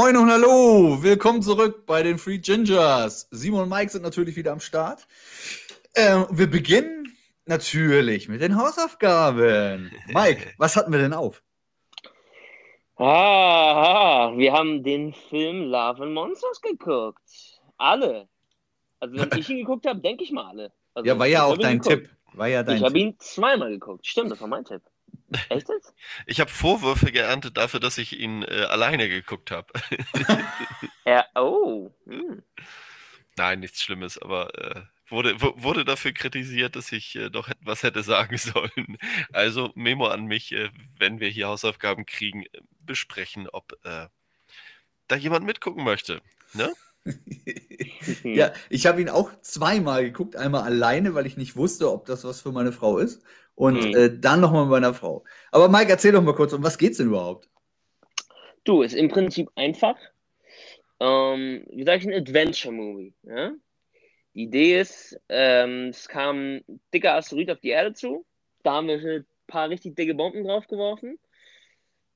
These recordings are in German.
Moin und hallo, willkommen zurück bei den Free Gingers. Simon und Mike sind natürlich wieder am Start. Ähm, wir beginnen natürlich mit den Hausaufgaben. Mike, was hatten wir denn auf? Ah, wir haben den Film Love and Monsters geguckt. Alle. Also wenn ich ihn geguckt habe, denke ich mal alle. Also, ja, war ja auch dein geguckt. Tipp. War ja dein Ich habe ihn zweimal geguckt. Stimmt, das war mein Tipp. Echt jetzt? Ich habe Vorwürfe geerntet dafür, dass ich ihn äh, alleine geguckt habe. Ja, oh. Hm. Nein, nichts Schlimmes, aber äh, wurde, wu- wurde dafür kritisiert, dass ich äh, doch etwas hätte sagen sollen. Also Memo an mich, äh, wenn wir hier Hausaufgaben kriegen, äh, besprechen, ob äh, da jemand mitgucken möchte. Ne? Ja, ich habe ihn auch zweimal geguckt. Einmal alleine, weil ich nicht wusste, ob das was für meine Frau ist. Und Mhm. äh, dann nochmal mit meiner Frau. Aber Mike, erzähl doch mal kurz, um was geht's denn überhaupt? Du, ist im Prinzip einfach. Ähm, wie sage ich, ein Adventure-Movie. Ja? Die Idee ist, ähm, es kam ein dicker Asteroid auf die Erde zu. Da haben wir ein paar richtig dicke Bomben draufgeworfen.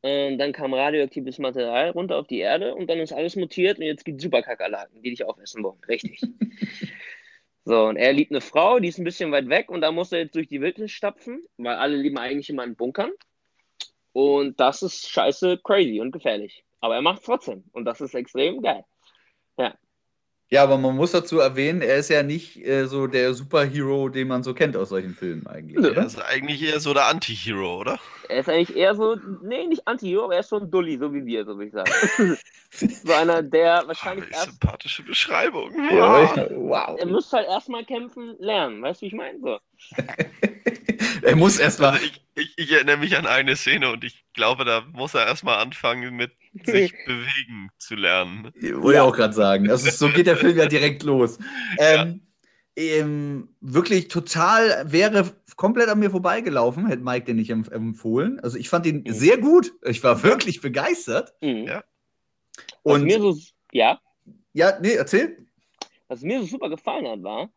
Ähm, dann kam radioaktives Material runter auf die Erde und dann ist alles mutiert und jetzt gibt es Superkakerlaken, die dich aufessen wollen. Richtig. so, und er liebt eine Frau, die ist ein bisschen weit weg und da muss er jetzt durch die Wildnis stapfen, weil alle lieben eigentlich immer in Bunkern. Und das ist scheiße crazy und gefährlich. Aber er macht es trotzdem. Und das ist extrem geil. Ja, aber man muss dazu erwähnen, er ist ja nicht äh, so der Superhero, den man so kennt aus solchen Filmen eigentlich. Oder? Das ist eigentlich eher so der Anti-Hero, oder? Er ist eigentlich eher so, nee, nicht Anti-Hero, aber er ist so ein Dulli, so wie wir, so würde ich sagen. so einer, der wahrscheinlich Ah, erst. sympathische Beschreibung. Ja, wow. Er muss halt erstmal kämpfen lernen, weißt du, wie ich meine? So. Er muss erstmal. Also ich, ich, ich erinnere mich an eine Szene und ich glaube, da muss er erstmal anfangen mit sich bewegen zu lernen. Wollte ich auch gerade sagen. Also so geht der Film ja direkt los. Ähm, ähm, wirklich total wäre komplett an mir vorbeigelaufen, hätte Mike den nicht empf empfohlen. Also ich fand ihn Mhm. sehr gut. Ich war wirklich begeistert. Mhm. Ja. Was Und mir so, ja, ja, nee, erzähl. was mir so super gefallen hat, war,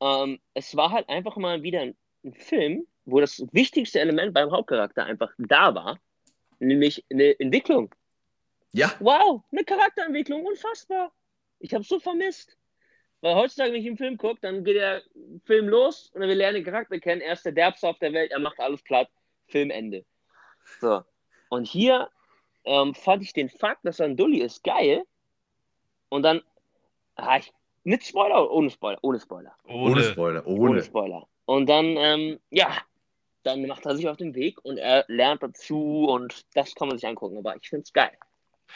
ähm, es war halt einfach mal wieder ein, ein Film, wo das wichtigste Element beim Hauptcharakter einfach da war, nämlich eine Entwicklung. Ja, Wow, eine Charakterentwicklung, unfassbar. Ich habe so vermisst. Weil heutzutage, wenn ich einen Film gucke, dann geht der Film los und dann wir lernen den Charakter kennen. Er ist der Derbste auf der Welt, er macht alles platt. Filmende. So. Und hier ähm, fand ich den Fakt, dass er ein Dulli ist, geil. Und dann, ah, ich, mit Spoiler oder ohne Spoiler? Ohne Spoiler. ohne, Ohne. Spoiler, Ohne ohne. Spoiler. Und dann, ähm, ja, dann macht er sich auf den Weg und er lernt dazu und das kann man sich angucken. Aber ich finde es geil.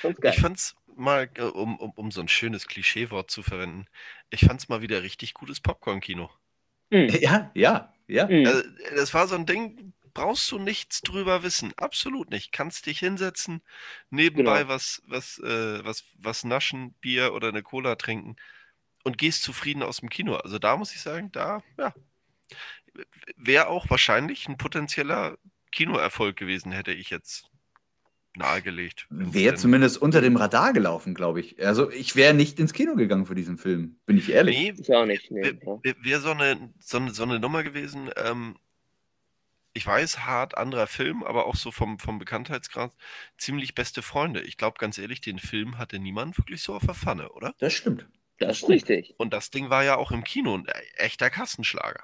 Geil. Ich fand's mal, äh, um, um, um so ein schönes Klischeewort zu verwenden, ich fand's mal wieder richtig gutes Popcorn-Kino. Mhm. Ja, ja, ja. Mhm. Also, das war so ein Ding, brauchst du nichts drüber wissen. Absolut nicht. Kannst dich hinsetzen, nebenbei Genau. was, was, äh, was, was naschen, Bier oder eine Cola trinken und gehst zufrieden aus dem Kino. Also da muss ich sagen, da, ja, wäre auch wahrscheinlich ein potenzieller Kinoerfolg gewesen, hätte ich jetzt nahegelegt. Wäre zumindest unter dem Radar gelaufen, glaube ich. Also ich wäre nicht ins Kino gegangen für diesen Film, bin ich ehrlich. Nee, Ich auch nicht. Nee. Wäre wär so, eine, so, eine, so eine Nummer gewesen, ähm, ich weiß, hart anderer Film, aber auch so vom, vom Bekanntheitsgrad ziemlich beste Freunde. Ich glaube, ganz ehrlich, den Film hatte niemand wirklich so auf der Pfanne, oder? Das stimmt. Das ist richtig. Und das Ding war ja auch im Kino ein e- echter Kassenschlager.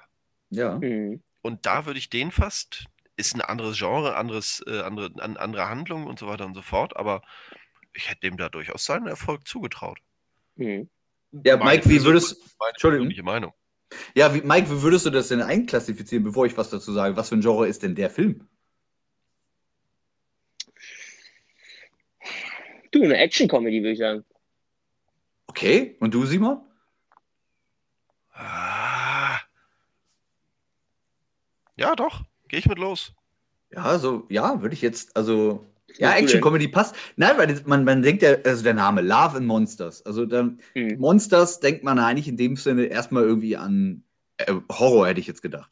Ja. Mhm. Und da würde ich den fast, ist ein anderes Genre, anderes, äh, andere, an, andere Handlung und so weiter und so fort, aber ich hätte dem da durchaus seinen Erfolg zugetraut. Mhm. Ja, Meine Mike, wie würdest, meine Entschuldigung. Meinung. ja, wie, Mike, wie würdest du das denn einklassifizieren, bevor ich was dazu sage? Was für ein Genre ist denn der Film? Du, eine Action-Comedy, würde ich sagen. Okay, und du, Simon? Ah. Ja, doch, gehe ich mit los. Ja, so, ja, würde ich jetzt, also, ja, Action-Comedy passt. Nein, weil man, man denkt ja, also der Name Love and Monsters. Also dann, Mhm. Monsters denkt man eigentlich in dem Sinne erstmal irgendwie an äh, Horror, hätte ich jetzt gedacht.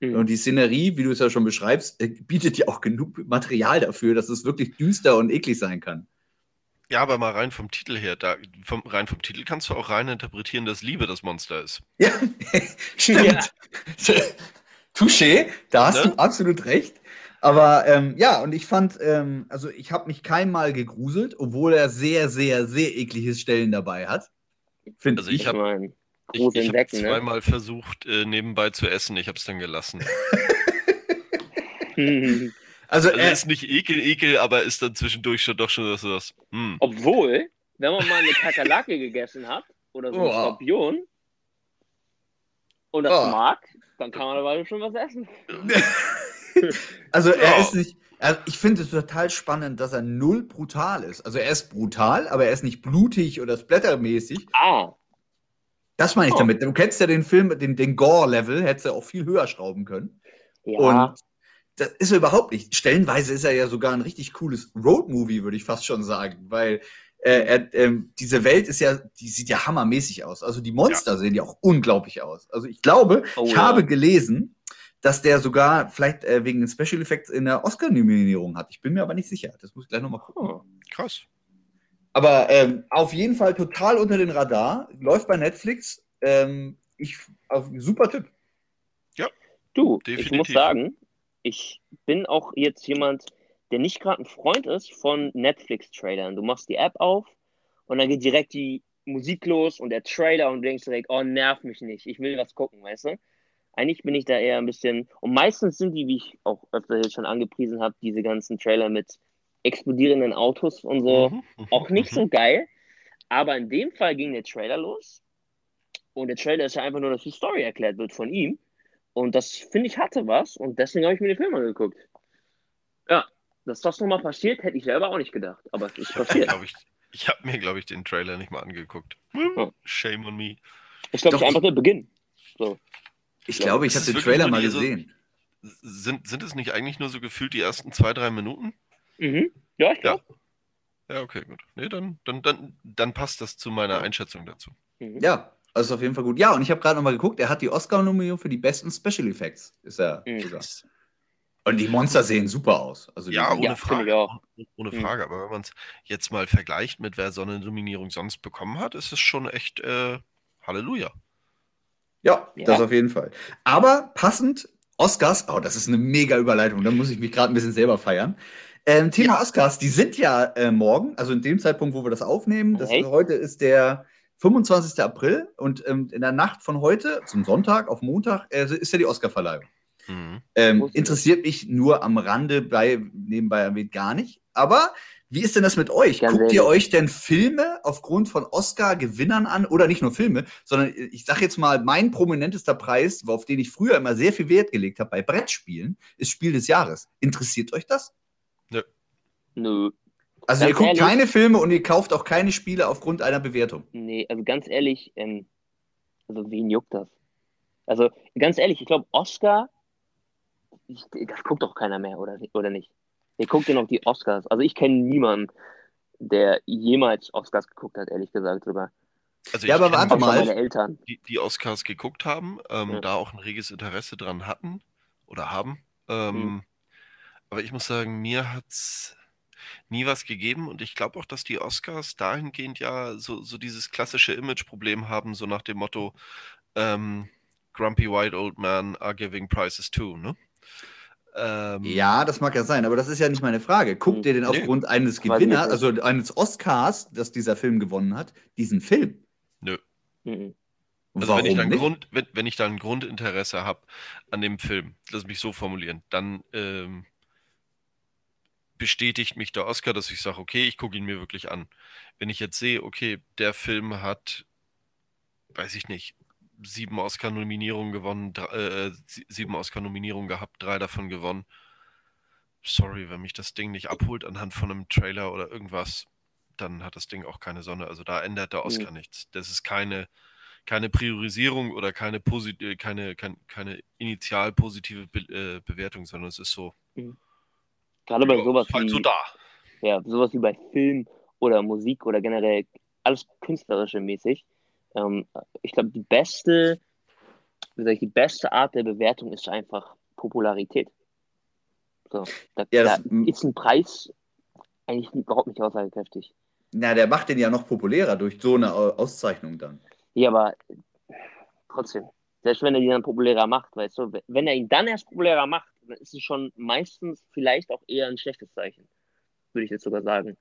Mhm. Und die Szenerie, wie du es ja schon beschreibst, äh, bietet ja auch genug Material dafür, dass es wirklich düster und eklig sein kann. Ja, aber mal rein vom Titel her, da, vom, rein vom Titel kannst du auch rein interpretieren, dass Liebe das Monster ist. Ja, stimmt. Touché, da hast Ne? du absolut recht. Aber ähm, ja, und ich fand, ähm, also ich habe mich keinmal gegruselt, obwohl er sehr, sehr, sehr eklige Stellen dabei hat. Find Also ich Ich hab- meine, Ich, ich habe Insekten, ne? zweimal versucht, äh, nebenbei zu essen. Ich habe es dann gelassen. Also, Also er, ist nicht ekel, ekel, aber ist dann zwischendurch schon doch schon so was. Hm. Obwohl, wenn man mal eine Kakerlake gegessen hat oder so einen Oh. Skorpion und das Oh. mag, dann kann man dabei schon was essen. also er Ja. ist nicht. Also ich finde es total spannend, dass er null brutal ist. Also er ist brutal, aber er ist nicht blutig oder splattermäßig. Ah, Das meine ich Oh. damit. Du kennst ja den Film, den, den Gore-Level, hättest du auch viel höher schrauben können. ja. Und das ist er überhaupt nicht. Stellenweise ist er ja sogar ein richtig cooles Road-Movie, würde ich fast schon sagen, weil äh, er, ähm, diese Welt ist ja, die sieht ja hammermäßig aus. Also die Monster sehen ja auch unglaublich aus. Also ich glaube, Oh ich ja. habe gelesen, dass der sogar vielleicht äh, wegen den Special Effects in der Oscar-Nominierung hat. Ich bin mir aber nicht sicher. Das muss ich gleich nochmal gucken. Oh. Krass. Aber ähm, auf jeden Fall total unter den Radar. Läuft bei Netflix. Ähm, ich, auf, super Tipp. Du, ich Definitiv. muss sagen, ich bin auch jetzt jemand, der nicht gerade ein Freund ist von Netflix-Trailern. Du machst die App auf und dann geht direkt die Musik los und der Trailer und du denkst direkt, oh, nerv mich nicht, ich will was gucken, weißt du? Eigentlich bin ich da eher ein bisschen, und meistens sind die, wie ich auch öfter jetzt schon angepriesen habe, diese ganzen Trailer mit explodierenden Autos und so, Mhm. auch nicht Mhm. so geil. Aber in dem Fall ging der Trailer los. Und der Trailer ist ja einfach nur, dass die Story erklärt wird von ihm. Und das, finde ich, hatte was. Und deswegen habe ich mir den Film angeguckt. Ja, dass das nochmal passiert, hätte ich selber auch nicht gedacht. Aber es ist passiert. Ich ich habe mir, glaube ich, den Trailer nicht mal angeguckt. Oh. Shame on me. Ich glaube, es ist einfach der Beginn. So. Ich Ja, glaube, ich habe den Trailer mal die so- gesehen. Sind, sind es nicht eigentlich nur so gefühlt die ersten zwei, drei Minuten? Mhm. Ja, ich glaube. Ja, okay, gut. Nee, dann, dann, dann, dann passt das zu meiner Einschätzung dazu. Mhm. Ja, also ist auf jeden Fall gut. Ja, und ich habe gerade noch mal geguckt, er hat die Oscar-Nominierung für die besten Special Effects. Ist er Mhm. sogar. Und die Monster sehen super aus. Also Ja, ohne Ja, Frage. auch. Ohne Mhm. Frage. Aber wenn man es jetzt mal vergleicht mit wer so eine Nominierung sonst bekommen hat, ist es schon echt äh, Halleluja. ja, Ja. das auf jeden Fall. Aber passend, Oscars, oh, das ist eine mega Überleitung, da muss ich mich gerade ein bisschen selber feiern. Ähm, Thema Oscars, die sind ja äh, morgen, also in dem Zeitpunkt, wo wir das aufnehmen. Das, Echt? heute ist der 25. April und ähm, in der Nacht von heute zum Sonntag auf Montag äh, ist ja die Oscarverleihung. Mhm. Ähm, interessiert mich nur am Rande bei nebenbei erwähnt gar nicht. Aber wie ist denn das mit euch? Ganz Guckt ihr euch denn Filme aufgrund von Oscar-Gewinnern an? Oder nicht nur Filme, sondern ich sage jetzt mal, mein prominentester Preis, auf den ich früher immer sehr viel Wert gelegt habe bei Brettspielen, ist Spiel des Jahres. Interessiert euch das? Nö. Also Ganz ihr guckt ehrlich? keine Filme und ihr kauft auch keine Spiele aufgrund einer Bewertung. Nee, also ganz ehrlich, ähm, also wen juckt das? Also ganz ehrlich, ich glaube, Oscar, ich, das guckt doch keiner mehr, oder, oder nicht? Wer guckt denn noch die Oscars? Also ich kenne niemanden, der jemals Oscars geguckt hat, ehrlich gesagt sogar. Also Ja, aber warte mal. meine Eltern. die, die Oscars geguckt haben, ähm, Ja. da auch ein reges Interesse dran hatten oder haben. Ähm, Mhm. Aber ich muss sagen, mir hat es nie was gegeben und ich glaube auch, dass die Oscars dahingehend ja so, so dieses klassische Image-Problem haben, so nach dem Motto ähm, Grumpy White Old Man are giving prizes too, ne? Ähm, Ja, das mag ja sein, aber das ist ja nicht meine Frage. Guckt ihr denn Nee. aufgrund eines Gewinners, also eines Oscars, dass dieser Film gewonnen hat, diesen Film? Nö. Mhm. Also wenn ich, Warum dann nicht? Grund, wenn, wenn ich da ein Grundinteresse habe an dem Film, lass mich so formulieren, dann ähm, bestätigt mich der Oscar, dass ich sage, okay, ich gucke ihn mir wirklich an. Wenn ich jetzt sehe, okay, der Film hat, weiß ich nicht, sieben Oscar-Nominierungen gewonnen, drei, äh, sie- sieben Oscar-Nominierungen gehabt, drei davon gewonnen. Sorry, wenn mich das Ding nicht abholt anhand von einem Trailer oder irgendwas, dann hat das Ding auch keine Sonne. Also da ändert der Oscar nichts. Das ist keine, keine Priorisierung oder keine, posit äh, keine, kein, keine initial positive Be äh, Bewertung, sondern es ist so, Gerade bei ja, sowas halt wie, so da. ja, sowas wie bei Film oder Musik oder generell alles künstlerische mäßig. Ähm, ich glaube, die beste, wie sag ich, die beste Art der Bewertung ist einfach Popularität. So, da, Ja, da das- ist ein Preis eigentlich überhaupt nicht aussagekräftig. Na, der macht den ja noch populärer durch so eine Au- Auszeichnung dann. Ja, aber trotzdem, selbst wenn er ihn dann populärer macht, weißt du, wenn er ihn dann erst populärer macht, dann ist es schon meistens vielleicht auch eher ein schlechtes Zeichen. Würde ich jetzt sogar sagen.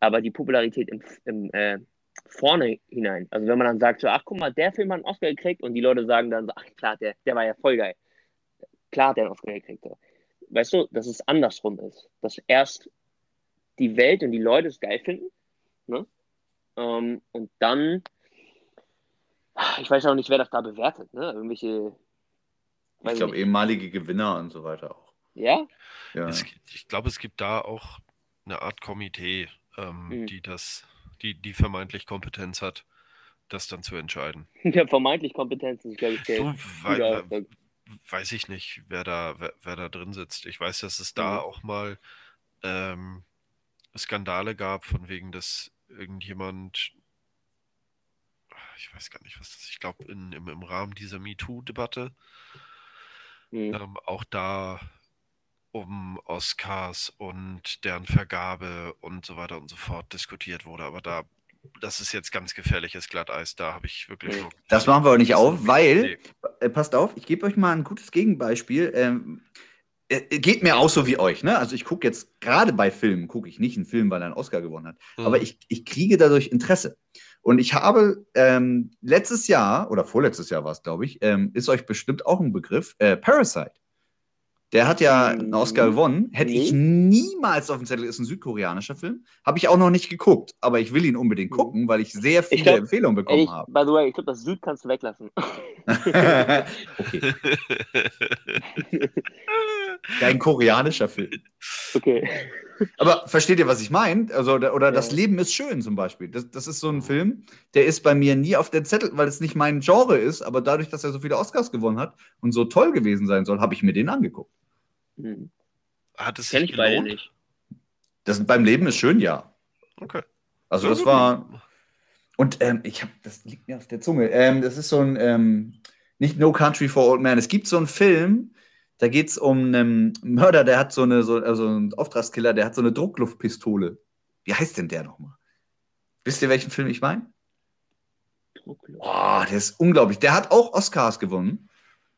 Aber die Popularität im, im äh, vorne hinein. Also wenn man dann sagt, so, ach guck mal, der Film hat einen Oscar gekriegt und die Leute sagen dann so, ach klar, der, der war ja voll geil. Klar, der hat einen Oscar gekriegt. Weißt du, dass es andersrum ist. Dass erst die Welt und die Leute es geil finden. Ne? Ähm, und dann, ich weiß auch nicht, wer das da bewertet. Ne? Irgendwelche. Ich glaube, ehemalige Gewinner und so weiter auch. Ja? ja. Es, ich glaube, es gibt da auch eine Art Komitee, ähm, mhm. die das die, die vermeintlich Kompetenz hat, das dann zu entscheiden. Ja, vermeintlich Kompetenz ist, glaube ich, der du, weil, Weiß ich nicht, wer da, wer, wer, da drin sitzt. Ich weiß, dass es da mhm. auch mal ähm, Skandale gab, von wegen, dass irgendjemand, ich weiß gar nicht, was das, ich glaube, im, im Rahmen dieser MeToo-Debatte mhm. ähm, auch da um Oscars und deren Vergabe und so weiter und so fort diskutiert wurde. Aber da, das ist jetzt ganz gefährliches Glatteis. Da habe ich wirklich. Das machen wir auch nicht auf, weil, nee. äh, passt auf, ich gebe euch mal ein gutes Gegenbeispiel. Ähm, äh, geht mir auch so wie euch, ne? Also ich gucke jetzt gerade bei Filmen, gucke ich nicht einen Film, weil er einen Oscar gewonnen hat, mhm. aber ich, ich kriege dadurch Interesse. Und ich habe ähm, letztes Jahr, oder vorletztes Jahr war es, glaube ich, ähm, ist euch bestimmt auch ein Begriff, äh, Parasite. Der hat ja einen Oscar mhm. gewonnen. Hätte ich niemals auf dem Zettel, ist ein südkoreanischer Film. Habe ich auch noch nicht geguckt, aber ich will ihn unbedingt mhm. gucken, weil ich sehr viele ich glaub, Empfehlungen bekommen ich, habe. By the way, ich glaube, das Süd kannst du weglassen. okay. Kein koreanischer Film. Okay. Aber versteht ihr, was ich meine? Also, oder, oder ja. Das Leben ist schön zum Beispiel. Das, das ist so ein Film, der ist bei mir nie auf der Zettel, weil es nicht mein Genre ist, aber dadurch, dass er so viele Oscars gewonnen hat und so toll gewesen sein soll, habe ich mir den angeguckt. Hm. Hat es Kenn ich beide nicht. Das beim Leben ist schön, ja. Okay. Also das war. Und ähm, ich habe, das liegt mir auf der Zunge. Ähm, das ist so ein, ähm, nicht No Country for Old Men. Es gibt so einen Film, da geht es um einen Mörder, der hat so eine, so, also ein Auftragskiller, der hat so eine Druckluftpistole. Wie heißt denn der nochmal? Wisst ihr, welchen Film ich meine? Druckluft. Oh, der ist unglaublich. Der hat auch Oscars gewonnen.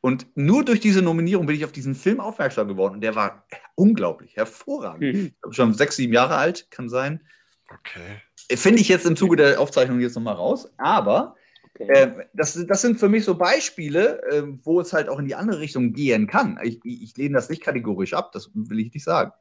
Und nur durch diese Nominierung bin ich auf diesen Film aufmerksam geworden. Und der war unglaublich, hervorragend. Mhm. Ich glaube, schon sechs, sieben Jahre alt, kann sein. Okay. Finde ich jetzt im Zuge der Aufzeichnung jetzt nochmal raus. Aber okay. äh, das, das sind für mich so Beispiele, äh, wo es halt auch in die andere Richtung gehen kann. Ich, ich lehne das nicht kategorisch ab, das will ich nicht sagen.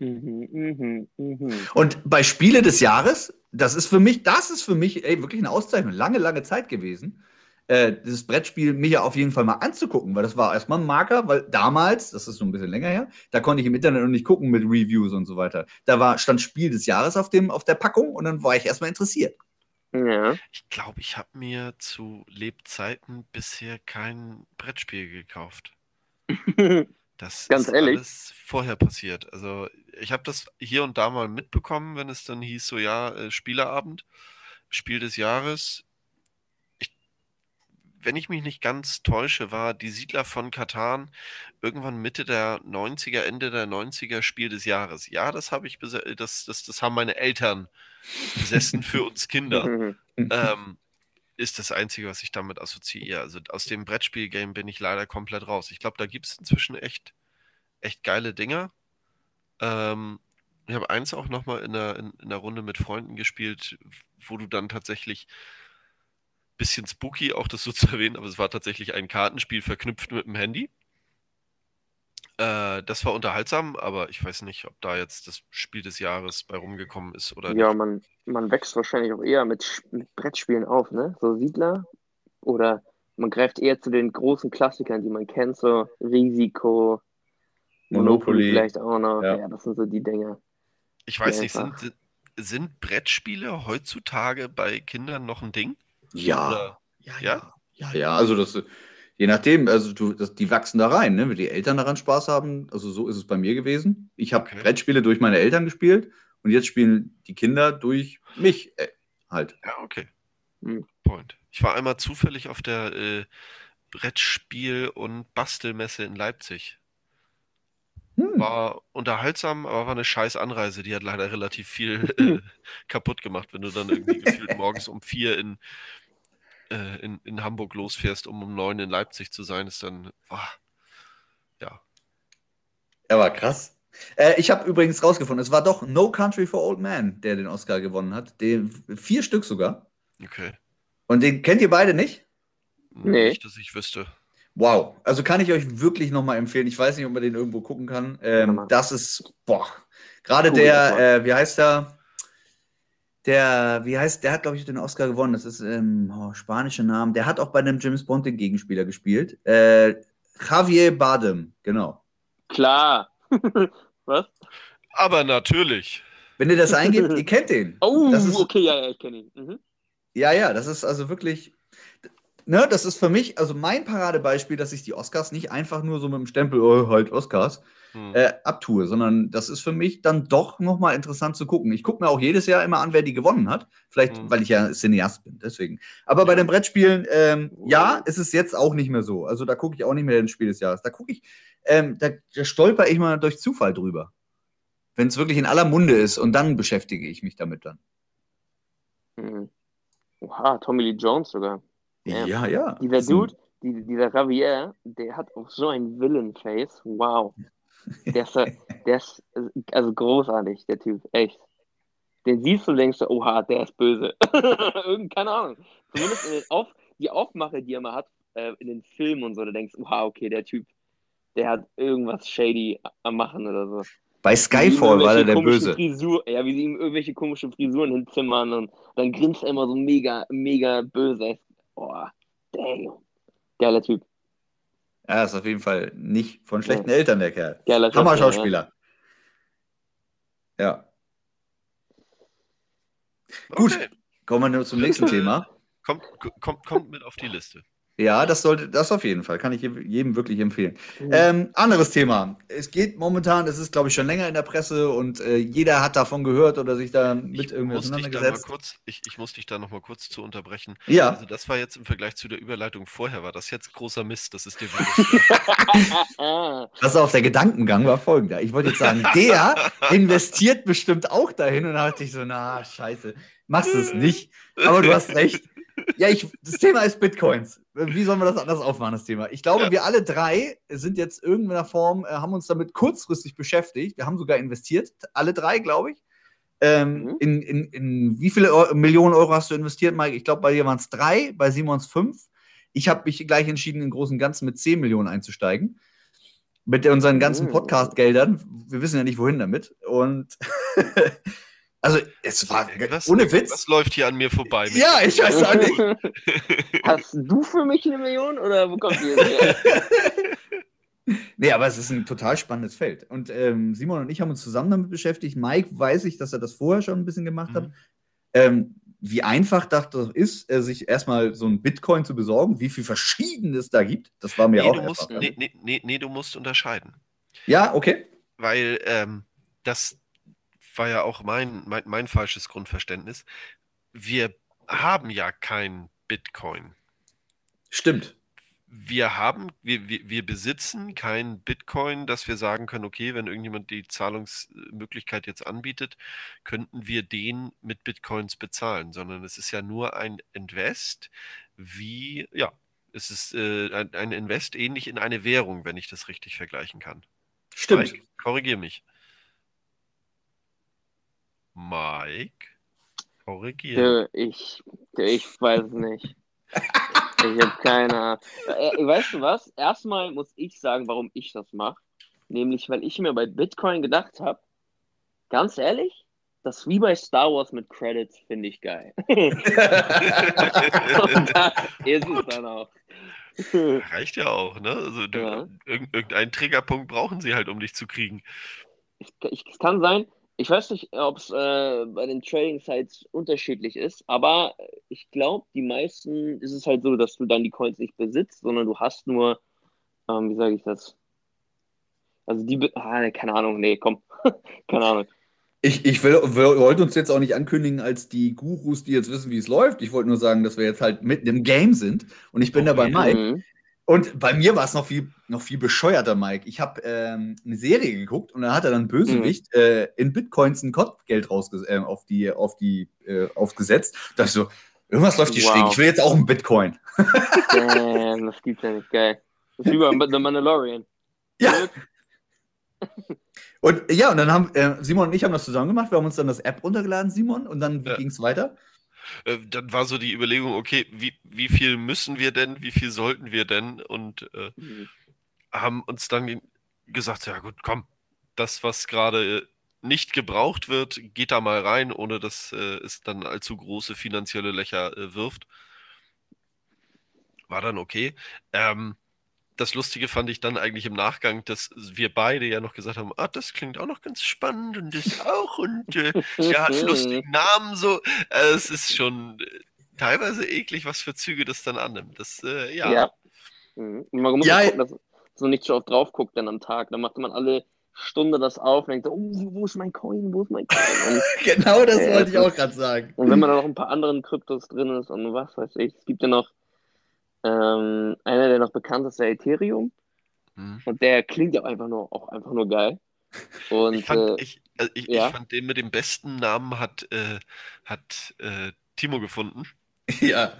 Mhm, mh, mh. Und bei Spiele des Jahres, das ist für mich, das ist für mich ey, wirklich eine Auszeichnung. Lange, lange Zeit gewesen, äh, dieses Brettspiel mir ja auf jeden Fall mal anzugucken, weil das war erstmal ein Marker, weil damals, das ist so ein bisschen länger her, da konnte ich im Internet noch nicht gucken mit Reviews und so weiter. Da war, stand Spiel des Jahres auf, dem, auf der Packung und dann war ich erstmal interessiert. Ja. Ich glaube, ich habe mir zu Lebzeiten bisher kein Brettspiel gekauft. Das Ganz ist ehrlich? alles vorher passiert. Also ich habe das hier und da mal mitbekommen, wenn es dann hieß, so ja, äh, Spieleabend, Spiel des Jahres. Wenn ich mich nicht ganz täusche, war die Siedler von Katan irgendwann Mitte der 90er, Ende der 90er Spiel des Jahres. Ja, das habe ich das, das, das haben meine Eltern besessen für uns Kinder. ähm, ist das Einzige, was ich damit assoziiere. Also aus dem Brettspiel-Game bin ich leider komplett raus. Ich glaube, da gibt es inzwischen echt, echt geile Dinger. Ähm, ich habe eins auch nochmal in einer, in, in einer Runde mit Freunden gespielt, wo du dann tatsächlich bisschen spooky, auch das so zu erwähnen, aber es war tatsächlich ein Kartenspiel verknüpft mit dem Handy. Äh, das war unterhaltsam, aber ich weiß nicht, ob da jetzt das Spiel des Jahres bei rumgekommen ist oder Ja, nicht. man, man wächst wahrscheinlich auch eher mit, mit Brettspielen auf, ne? So Siedler oder man greift eher zu den großen Klassikern, die man kennt, so Risiko, Monopoly, vielleicht auch noch. Ja. ja. das sind so die Dinge. Ich weiß nicht, sind, sind Brettspiele heutzutage bei Kindern noch ein Ding? Ja. Ja, ja, ja, ja, also das Je nachdem, also du, das, die wachsen da rein, ne? Wenn die Eltern daran Spaß haben, also so ist es bei mir gewesen. Ich habe okay. Brettspiele durch meine Eltern gespielt und jetzt spielen die Kinder durch mich äh, halt. Ja, okay. Hm. Point. Ich war einmal zufällig auf der äh, Brettspiel- und Bastelmesse in Leipzig. Hm. War unterhaltsam, aber war eine scheiß Anreise. Die hat leider relativ viel äh, kaputt gemacht, wenn du dann irgendwie gefühlt morgens um vier in äh, in, in Hamburg losfährst, um um neun in Leipzig zu sein, ist dann, oh, ja. Er war krass. Äh, ich habe übrigens rausgefunden, es war doch No Country for Old Man, der den Oscar gewonnen hat. Den, vier Stück sogar. Okay. Und den kennt ihr beide nicht? Nee. Nicht, dass ich wüsste. Wow. Also kann ich euch wirklich nochmal empfehlen. Ich weiß nicht, ob man den irgendwo gucken kann. Ähm, das ist, boah. Gerade Cool, der, äh, wie heißt der? Der, wie heißt, der hat, glaube ich, den Oscar gewonnen. Das ist ähm, oh, spanische Namen. Der hat auch bei einem James Bond den Gegenspieler gespielt. Äh, Javier Bardem, genau. Klar. Was? Aber natürlich. Wenn ihr das eingebt, ihr kennt den. Oh, Das ist- okay, ja, ja, ich kenne ihn. Mhm. Ja, ja, das ist also wirklich. Ne, das ist für mich also mein Paradebeispiel, dass ich die Oscars nicht einfach nur so mit dem Stempel, oh, halt Oscars, Hm. äh, abtue, sondern das ist für mich dann doch nochmal interessant zu gucken. Ich gucke mir auch jedes Jahr immer an, wer die gewonnen hat. Vielleicht, Mhm. weil ich ja Cineast bin, deswegen. Aber bei den Brettspielen, ähm, ja, ist es jetzt auch nicht mehr so. Also da gucke ich auch nicht mehr ins Spiel des Jahres. Da gucke ich, ähm, da, da stolper ich mal durch Zufall drüber. Wenn es wirklich in aller Munde ist und dann beschäftige ich mich damit dann. Mhm. Oha, Tommy Lee Jones sogar. Ja. Ja, ja. Dieser Dude, die, dieser Javier, der hat auch so ein Villain-Face. Wow. Der ist, der ist also großartig, der Typ. Echt. Den siehst du und denkst, du, oha, der ist böse. Irgend, keine Ahnung. Zumindest Auf, die Aufmache, die er mal hat, äh, in den Filmen und so, da denkst du, oha, okay, der Typ, der hat irgendwas shady am Machen oder so. Bei Skyfall war er der Böse. Frisur, ja, wie sie ihm irgendwelche komischen Frisuren hinzimmern und dann grinst er immer so mega, mega böse. Oh, damn. Geiler Typ. Er ist auf jeden Fall nicht von schlechten Eltern, der Kerl. Geiler Hammer Schauspieler. Ja. Gut. Okay. Kommen wir nur zum nächsten Thema. Kommt, kommt, kommt mit auf die Liste. Ja, das sollte, das auf jeden Fall. Kann ich jedem wirklich empfehlen. Mhm. Ähm, anderes Thema. Es geht momentan, es ist, glaube ich, schon länger in der Presse und äh, jeder hat davon gehört oder sich da mit Ich irgendwie muss, dich da mal auseinandergesetzt. kurz, ich, ich muss dich da noch mal kurz zu unterbrechen. Ja, Also das war jetzt im Vergleich zu der Überleitung vorher, war das jetzt großer Mist, das ist dir bewusst. das auf der Gedankengang war folgender. Ich wollte jetzt sagen, der investiert bestimmt auch dahin und da dachte ich so, na, scheiße, machst es nicht. Aber du hast recht. Ja, ich, das Thema ist Bitcoins. Wie sollen wir das anders aufmachen, das Thema? Ich glaube, Ja. wir alle drei sind jetzt in irgendeiner Form, äh, haben uns damit kurzfristig beschäftigt. Wir haben sogar investiert, alle drei, glaube ich. Ähm, Mhm. in, in, in wie viele Eu Millionen Euro hast du investiert, Mike? Ich glaube, bei dir waren es drei, bei Simons fünf. Ich habe mich gleich entschieden, im Großen und Ganzen mit 10 Millionen einzusteigen. Mit unseren ganzen Mhm. Podcast-Geldern. Wir wissen ja nicht, wohin damit. Und also, es war Was, ohne Witz. Was läuft hier an mir vorbei? Ja, ich weiß auch nicht. Hast du für mich eine Million oder wo kommt die jetzt her? Nee, aber es ist ein total spannendes Feld. Und ähm, Simon und ich haben uns zusammen damit beschäftigt. Mike weiß ich, dass er das vorher schon ein bisschen gemacht hat. Mhm. Ähm, wie einfach das doch ist, äh, sich erstmal so ein Bitcoin zu besorgen, wie viel Verschiedenes da gibt. Das war mir Nee, auch du musst, nee, nee, nee, nee, du musst unterscheiden. Ja, okay. Weil ähm, das war ja auch mein, mein, mein falsches Grundverständnis. Wir haben ja kein Bitcoin. Stimmt. Wir haben, wir, wir, wir besitzen kein Bitcoin, dass wir sagen können, okay, wenn irgendjemand die Zahlungsmöglichkeit jetzt anbietet, könnten wir den mit Bitcoins bezahlen, sondern es ist ja nur ein Invest, wie, ja, es ist äh, ein, ein Invest ähnlich in eine Währung, wenn ich das richtig vergleichen kann. Stimmt. Mike, korrigier mich. Mike, korrigier. Tö, ich, ich weiß es nicht. Ich habe keine Ahnung. Äh, weißt du was? Erstmal muss ich sagen, warum ich das mache. Nämlich, weil ich mir bei Bitcoin gedacht habe, ganz ehrlich, das wie bei Star Wars mit Credits finde ich geil. Und das ist es dann auch. Reicht ja auch, ne? Also du, Ja. irg irgendeinen Triggerpunkt brauchen sie halt, um dich zu kriegen. Ich, ich, es kann sein, ich weiß nicht, ob es äh, bei den Trading-Sites unterschiedlich ist, aber ich glaube, die meisten ist es halt so, dass du dann die Coins nicht besitzt, sondern du hast nur, ähm, wie sage ich das? Also die, ah, nee, keine Ahnung, nee, komm, keine Ahnung. Ich, ich will, wir wollten uns jetzt auch nicht ankündigen als die Gurus, die jetzt wissen, wie es läuft. Ich wollte nur sagen, dass wir jetzt halt mitten im Game sind und ich bin da bei Okay. Mike. Mhm. Und bei mir war es noch viel, noch viel bescheuerter, Mike. Ich habe ähm, eine Serie geguckt und da hat er dann Bösewicht äh, in Bitcoins ein Kopfgeld rausge äh, auf die, auf die, äh, aufgesetzt. Da ich so, Irgendwas läuft hier Wow. schräg. Ich will jetzt auch einen Bitcoin. Damn, das gibt's ja nicht. Geil. Das ist wie bei The Mandalorian. Ja. Und ja, und dann haben äh, Simon und ich haben das zusammen gemacht. Wir haben uns dann das App runtergeladen, Simon, und dann Ja. ging es weiter? Äh, dann war so die Überlegung, okay, wie, wie viel müssen wir denn, wie viel sollten wir denn? Und äh, Mhm. haben uns dann ge- gesagt, ja gut, komm, das, was gerade nicht gebraucht wird, geht da mal rein, ohne dass äh, es dann allzu große finanzielle Löcher äh, wirft. War dann okay. Ähm, das Lustige fand ich dann eigentlich im Nachgang, dass wir beide ja noch gesagt haben, ah, das klingt auch noch ganz spannend und das auch und äh, der hat lustigen Namen so. Äh, es ist schon äh, teilweise eklig, was für Züge das dann annimmt. Das, äh, ja. Ja. Mhm. Und Man muss Ja, ja, gucken, dass, man nicht so oft drauf guckt dann am Tag. Dann macht man alle Stunde das auf und denkt so, oh, wo ist mein Coin, wo ist mein Coin? Genau das Ja, wollte ich auch gerade sagen. Und, und wenn man da noch ein paar anderen Kryptos drin ist und was weiß ich, es gibt ja noch ähm, einer, der noch bekannt ist, der Ethereum. Hm. Und der klingt ja auch einfach nur, auch einfach nur geil. Und Ich fand, äh, ich, also ich, ja. ich fand den mit dem besten Namen hat, äh, hat äh, Timo gefunden. Ja,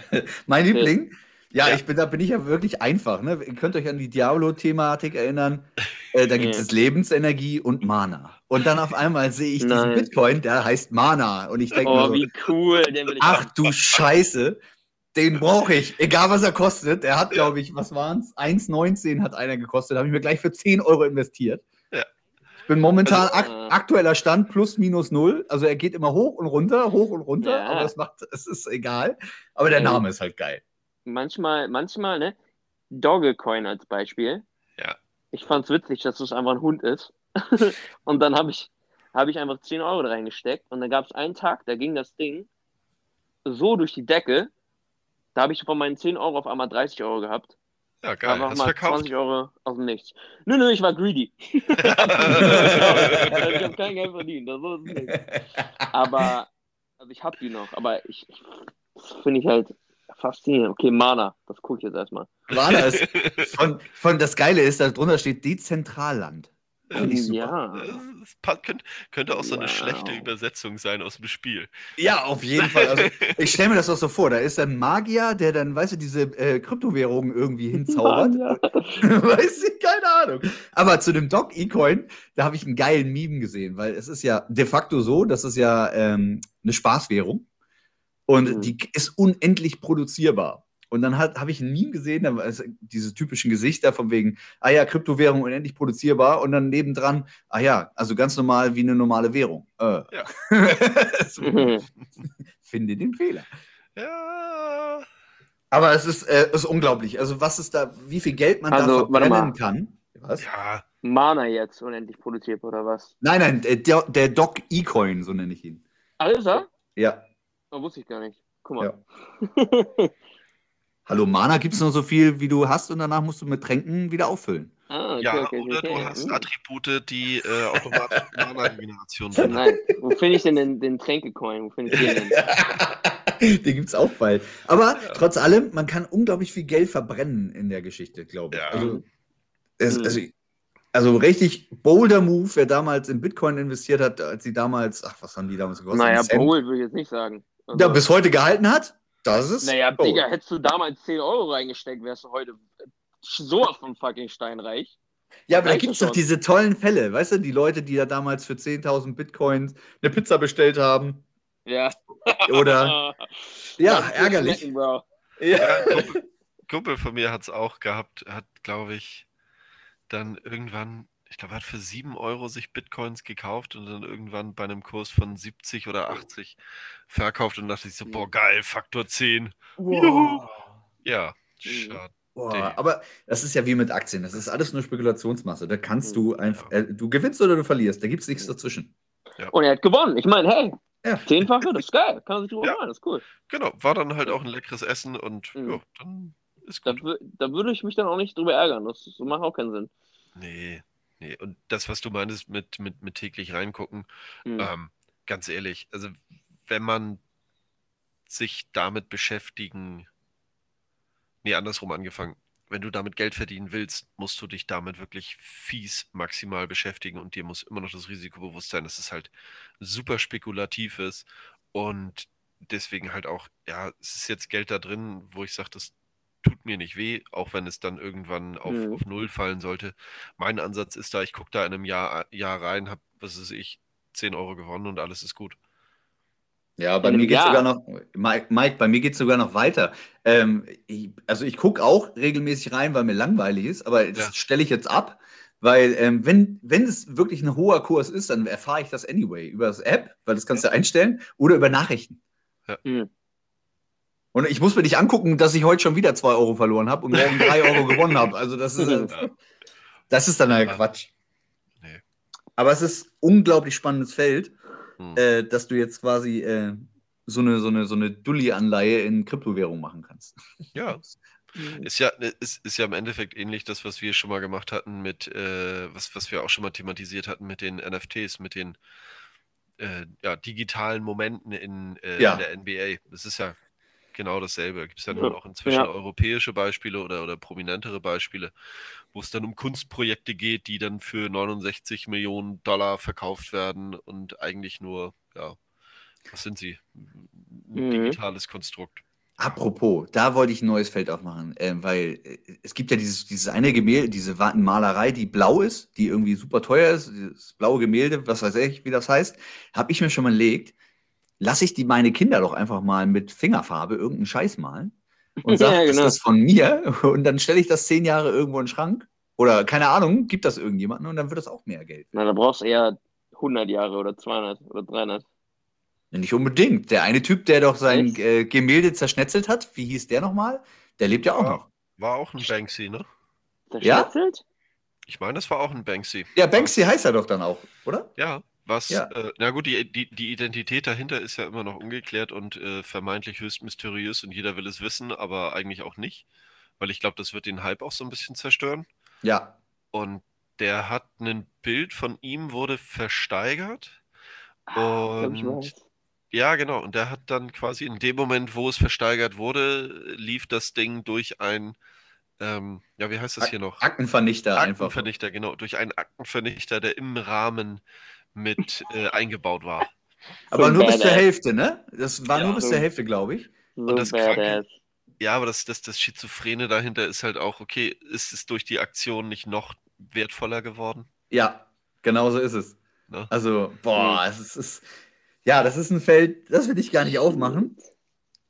mein Liebling. Ja, Ja. ich bin, da bin ich ja wirklich einfach. Ne? Ihr könnt euch an die Diablo-Thematik erinnern. Äh, da gibt Ja. es Lebensenergie und Mana. Und dann auf einmal sehe ich diesen Nein. Bitcoin, der heißt Mana. Und ich denke mir oh, so, wie cool, den will ich ach haben. du Scheiße, den brauche ich. Egal was er kostet. Der hat, glaube ich, was waren es? 1,19 hat einer gekostet. Habe ich mir gleich für 10 Euro investiert. Ja. Ich bin momentan Also, ak äh, aktueller Stand plus minus null. Also er geht immer hoch und runter, hoch und runter, Ja. aber es macht, es ist egal. Aber der Ja. Name ist halt geil. manchmal, manchmal, ne? Dogecoin als Beispiel. Ja. Ich fand's witzig, dass es einfach ein Hund ist. und dann habe ich, hab ich einfach 10 Euro da reingesteckt und dann gab es einen Tag, da ging das Ding so durch die Decke. Da habe ich von meinen 10 Euro auf einmal 30 Euro gehabt. Ja, geil. Einfach Hast mal verkauft. 20 Euro aus dem Nichts. Nö, nö, ich war greedy. ich habe kein Geld verdient. Das ist es nicht. Aber, also ich habe die noch, aber ich, ich das finde ich halt faszinierend. Okay, Mana, das gucke ich jetzt erstmal. Mana ist von, von das Geile ist, da drunter steht Dezentralland. Ja. Das könnte, könnte auch so eine Wow. schlechte Übersetzung sein aus dem Spiel. Ja, auf jeden Fall. Also, ich stelle mir das auch so vor. Da ist ein Magier, der dann, weißt du, diese äh, Kryptowährungen irgendwie hinzaubert. Mann, ja. Weiß ich, keine Ahnung. Aber zu dem Doc E-Coin, da habe ich einen geilen Meme gesehen, weil es ist ja de facto so, das ist ja ähm, eine Spaßwährung und Mhm. die ist unendlich produzierbar. Und dann habe ich ein Meme gesehen, da war es diese typischen Gesichter von wegen, ah ja, Kryptowährung unendlich produzierbar und dann nebendran, ah ja, also ganz normal wie eine normale Währung. Äh. Ja. so, Mhm. finde den Fehler. Ja. Aber es ist, äh, ist unglaublich. Also was ist da, wie viel Geld man Also, da verbrennen kann. Was? Ja, Mana jetzt unendlich produziert, oder was? Nein, nein, der, der Doc E-Coin, so nenne ich ihn. Ah, ist er? Ja. Oh, wusste ich gar nicht. Guck mal. Hallo, Mana gibt es nur so viel, wie du hast und danach musst du mit Tränken wieder auffüllen. ah, okay, ja okay, oder okay. du hast. Attribute, die äh, automatisch Mana-Generation haben. Nein, wo finde ich denn den, den Tränkecoin? Wo finde ich den denn? Den gibt es auch bald. Aber Ja. trotz allem, man kann unglaublich viel Geld verbrennen in der Geschichte, glaube ich. Ja. Also, es, Mhm. also, also richtig bolder Move, wer damals in Bitcoin investiert hat, als sie damals, ach, was haben die damals gekostet? Naja? Bowl würde ich jetzt nicht sagen. Also, Ja, bis heute gehalten hat, das ist. naja, Bold. Digga, hättest du damals 10 Euro reingesteckt, wärst du heute sowas von fucking steinreich. Ja, aber da gibt es doch diese tollen Fälle, weißt du, die Leute, die da damals für 10.000 Bitcoins eine Pizza bestellt haben. Ja. Oder, ja, ärgerlich. schmecken, Bro. Ja. Kumpel von mir hat es auch gehabt, hat, glaube ich, dann irgendwann, ich glaube, er hat für 7 Euro sich Bitcoins gekauft und dann irgendwann bei einem Kurs von 70 oder 80 verkauft und dachte sich so, boah, geil, Faktor 10. Wow. Ja, Mhm. schade. Boah, aber das ist ja wie mit Aktien. Das ist alles nur Spekulationsmasse. Da kannst du einfach, äh, du gewinnst oder du verlierst. Da gibt es nichts dazwischen. Und er hat gewonnen. Ich meine, hey, Ja. zehnfache, das ist geil. Kann man sich drüber Ja. das ist cool. Genau, war dann halt auch ein leckeres Essen und Mhm. ja, dann ist Da, gut. wür- da würde ich mich dann auch nicht drüber ärgern. Das, das macht auch keinen Sinn. Nee, nee. Und das, was du meintest mit, mit, mit täglich reingucken, Mhm. Ähm, ganz ehrlich, also wenn man sich damit beschäftigen, nee, andersrum angefangen, wenn du damit Geld verdienen willst, musst du dich damit wirklich fies maximal beschäftigen und dir muss immer noch das Risiko bewusst sein, dass es halt super spekulativ ist und deswegen halt auch, ja, es ist jetzt Geld da drin, wo ich sage, das tut mir nicht weh, auch wenn es dann irgendwann auf, Mhm. auf Null fallen sollte. Mein Ansatz ist da, ich gucke da in einem Jahr, Jahr rein, habe, was weiß ich, 10 Euro gewonnen und alles ist gut. Ja, bei mir geht sogar noch, Mike, Mike bei mir geht es sogar noch weiter. Ähm, ich, also ich gucke auch regelmäßig rein, weil mir langweilig ist, aber das Ja. stelle ich jetzt ab, weil ähm, wenn, wenn es wirklich ein hoher Kurs ist, dann erfahre ich das anyway über das App, weil das kannst du einstellen, oder über Nachrichten. Mhm. Und ich muss mir nicht angucken, dass ich heute schon wieder 2 Euro verloren habe und morgen 3 Euro gewonnen habe. Also das ist, Ja. das ist dann halt. Quatsch. Nee. Aber es ist unglaublich spannendes Feld. Hm. äh, dass du jetzt quasi äh, so eine, so eine, so eine Dulli-Anleihe in Kryptowährung machen kannst. Ja, Mhm. ist ja, ist, ist ja im Endeffekt ähnlich das, was wir schon mal gemacht hatten mit, äh, was, was wir auch schon mal thematisiert hatten mit den NFTs, mit den äh, ja, digitalen Momenten in, äh, Ja. in der NBA. Das ist ja genau dasselbe. Gibt es ja Ja. nun auch inzwischen Ja. europäische Beispiele oder, oder prominentere Beispiele, wo es dann um Kunstprojekte geht, die dann für 69 Millionen Dollar verkauft werden und eigentlich nur, ja, was sind sie? Ein Mhm. digitales Konstrukt. Apropos, da wollte ich ein neues Feld aufmachen, äh, weil äh, es gibt ja dieses, dieses eine Gemälde, diese Malerei, die blau ist, die irgendwie super teuer ist, dieses blaue Gemälde, was weiß ich, wie das heißt, habe ich mir schon mal überlegt, lasse ich die meine Kinder doch einfach mal mit Fingerfarbe irgendeinen Scheiß malen und sage, Ja, genau. das ist von mir und dann stelle ich das zehn Jahre irgendwo in den Schrank oder keine Ahnung, gibt das irgendjemanden und dann wird das auch mehr Geld. Na, da brauchst du eher 100 Jahre oder 200 oder 300. Nicht unbedingt. Der eine Typ, der doch sein äh, Gemälde zerschnetzelt hat, wie hieß der nochmal? Der lebt ja auch Ja. noch. War auch ein Banksy, ne? Ja? Zerschnetzelt? Ich meine, das war auch ein Banksy. Ja, Banksy heißt er doch dann auch, oder? Ja, was, Ja. Äh, na gut, die, die, die Identität dahinter ist ja immer noch ungeklärt und äh, vermeintlich höchst mysteriös und jeder will es wissen, aber eigentlich auch nicht, weil ich glaube, das wird den Hype auch so ein bisschen zerstören. Ja. Und der hat ein Bild von ihm, wurde versteigert. Ah, Und ja, genau, und der hat dann quasi in dem Moment, wo es versteigert wurde, lief das Ding durch ein, ähm, ja, wie heißt das hier noch? Aktenvernichter einfach. Aktenvernichter, genau, durch einen Aktenvernichter, der im Rahmen mit äh, eingebaut war. Aber So nur bis zur badass. Hälfte, ne? Das war Ja. nur bis zur Hälfte, glaube ich. So das badass. Kranke- Ja, aber das, das, das Schizophrene dahinter ist halt auch, okay, ist es durch die Aktion nicht noch wertvoller geworden? Ja, genau so ist es. Ne? Also, boah, es ist, ist. Ja, das ist ein Feld, das will ich gar nicht aufmachen.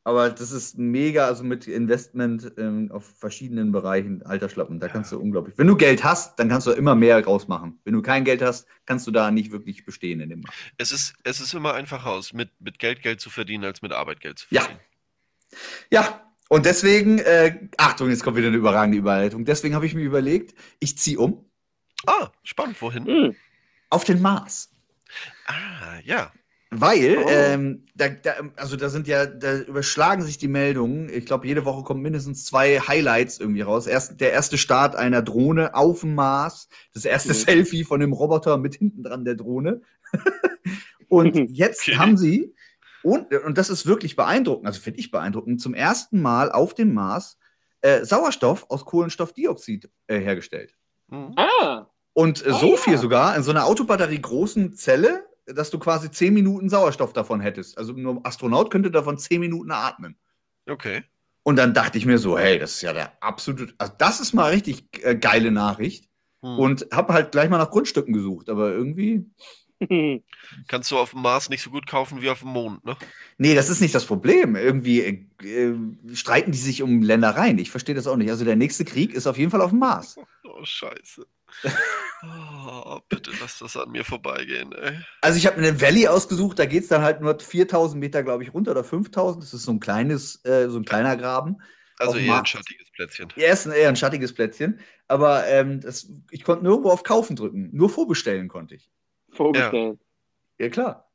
Aber das ist mega, also mit Investment ähm, auf verschiedenen Bereichen, Altersschlappen. Da Ja. kannst du unglaublich. Wenn du Geld hast, dann kannst du immer mehr rausmachen. Wenn du kein Geld hast, kannst du da nicht wirklich bestehen in dem Markt. Es ist, es ist immer einfacher aus, mit, mit Geld Geld zu verdienen, als mit Arbeit Geld zu Ja. verdienen. Ja, und deswegen, äh, Achtung, jetzt kommt wieder eine überragende Überleitung. Deswegen habe ich mir überlegt, ich ziehe um Ah, spannend, wohin? Hm. auf den Mars. Ah, ja. Weil, Oh. ähm, da, da, also da sind ja, da überschlagen sich die Meldungen. Ich glaube, jede Woche kommen mindestens zwei Highlights irgendwie raus. Erst, der erste Start einer Drohne auf dem Mars, das erste Mhm. Selfie von dem Roboter mit hinten dran der Drohne. und jetzt Okay. haben sie, und, und das ist wirklich beeindruckend, also finde ich beeindruckend, zum ersten Mal auf dem Mars äh, Sauerstoff aus Kohlenstoffdioxid äh, hergestellt. Mhm. Ah, Und äh, Ah, so ja. viel sogar in so einer Autobatterie großen Zelle, dass du quasi 10 Minuten Sauerstoff davon hättest. Also nur ein Astronaut könnte davon 10 Minuten atmen. Okay. Und dann dachte ich mir so, hey, das ist ja der absolute, also das ist mal richtig äh, geile Nachricht. Hm. Und habe halt gleich mal nach Grundstücken gesucht, aber irgendwie, Kannst du auf dem Mars nicht so gut kaufen wie auf dem Mond, ne? nee, das ist nicht das Problem. Irgendwie äh, äh, streiten die sich um Ländereien. Ich verstehe das auch nicht. Also der nächste Krieg ist auf jeden Fall auf dem Mars. Oh, scheiße. Oh, bitte lass das an mir vorbeigehen, ey. Also ich habe eine Valley ausgesucht, da geht es dann halt nur 4000 Meter, glaube ich, runter oder 5000. Das ist so ein kleines, äh, so ein kleiner Graben. Also eher ein schattiges Plätzchen. Ja, ist ein, eher ein schattiges Plätzchen. Aber ähm, das, ich konnte nirgendwo auf Kaufen drücken. Nur vorbestellen konnte ich. vorgestellt. Ja, klar.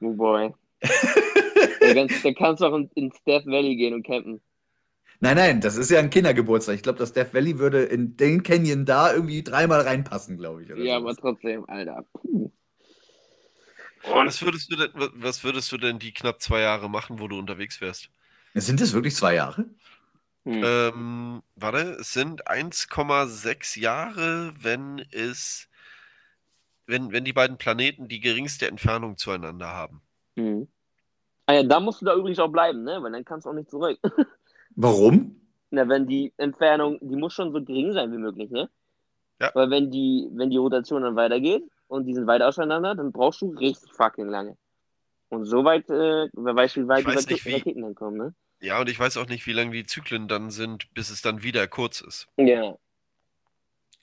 Oh boy. da, kannst, da kannst du auch in, ins Death Valley gehen und campen. Nein, nein, das ist ja ein Kindergeburtstag. Ich glaube, das Death Valley würde in den Canyon da irgendwie dreimal reinpassen, glaube ich. oder Ja, sowas. aber trotzdem, Alter. Puh. Was würdest, du denn, was würdest du denn die knapp zwei Jahre machen, wo du unterwegs wärst? Sind das wirklich zwei Jahre? Hm. Ähm, warte, es sind 1,6 Jahre, wenn es, wenn, wenn die beiden Planeten die geringste Entfernung zueinander haben. Hm. Ah ja, da musst du da übrigens auch bleiben, ne? Weil dann kannst du auch nicht zurück. Warum? Na, wenn die Entfernung, die muss schon so gering sein wie möglich, ne? Ja. Weil wenn die, wenn die Rotation dann weitergeht und die sind weit auseinander, dann brauchst du richtig fucking lange. Und so weit, äh, wer weiß, wie weit Ich die weiß Raketen, nicht, wie- Raketen dann kommen, ne? Ja, und ich weiß auch nicht, wie lange die Zyklen dann sind, bis es dann wieder kurz ist. Ja.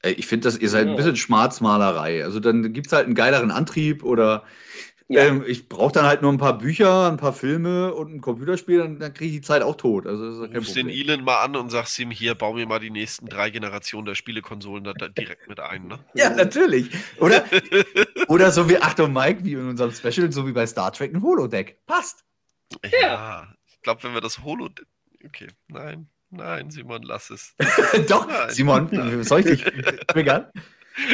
Ey, Ich finde, das ihr seid ein bisschen Schwarzmalerei. Also dann gibt es halt einen geileren Antrieb oder Ja. ähm, ich brauche dann halt nur ein paar Bücher, ein paar Filme und ein Computerspiel, dann, dann kriege ich die Zeit auch tot. Also das ist ja kein Rufst den. Elon mal an und sagst ihm, hier, bau mir mal die nächsten drei Generationen der Spielekonsolen da, da direkt mit ein, ne? Ja, natürlich. Oder, oder so wie, Achtung, Mike, wie in unserem Special, so wie bei Star Trek ein Holodeck. Passt. Ja, ich glaube, wenn wir das Holo... Okay, nein, nein, Simon, lass es. Doch, Nein. Simon, soll ich dich triggern?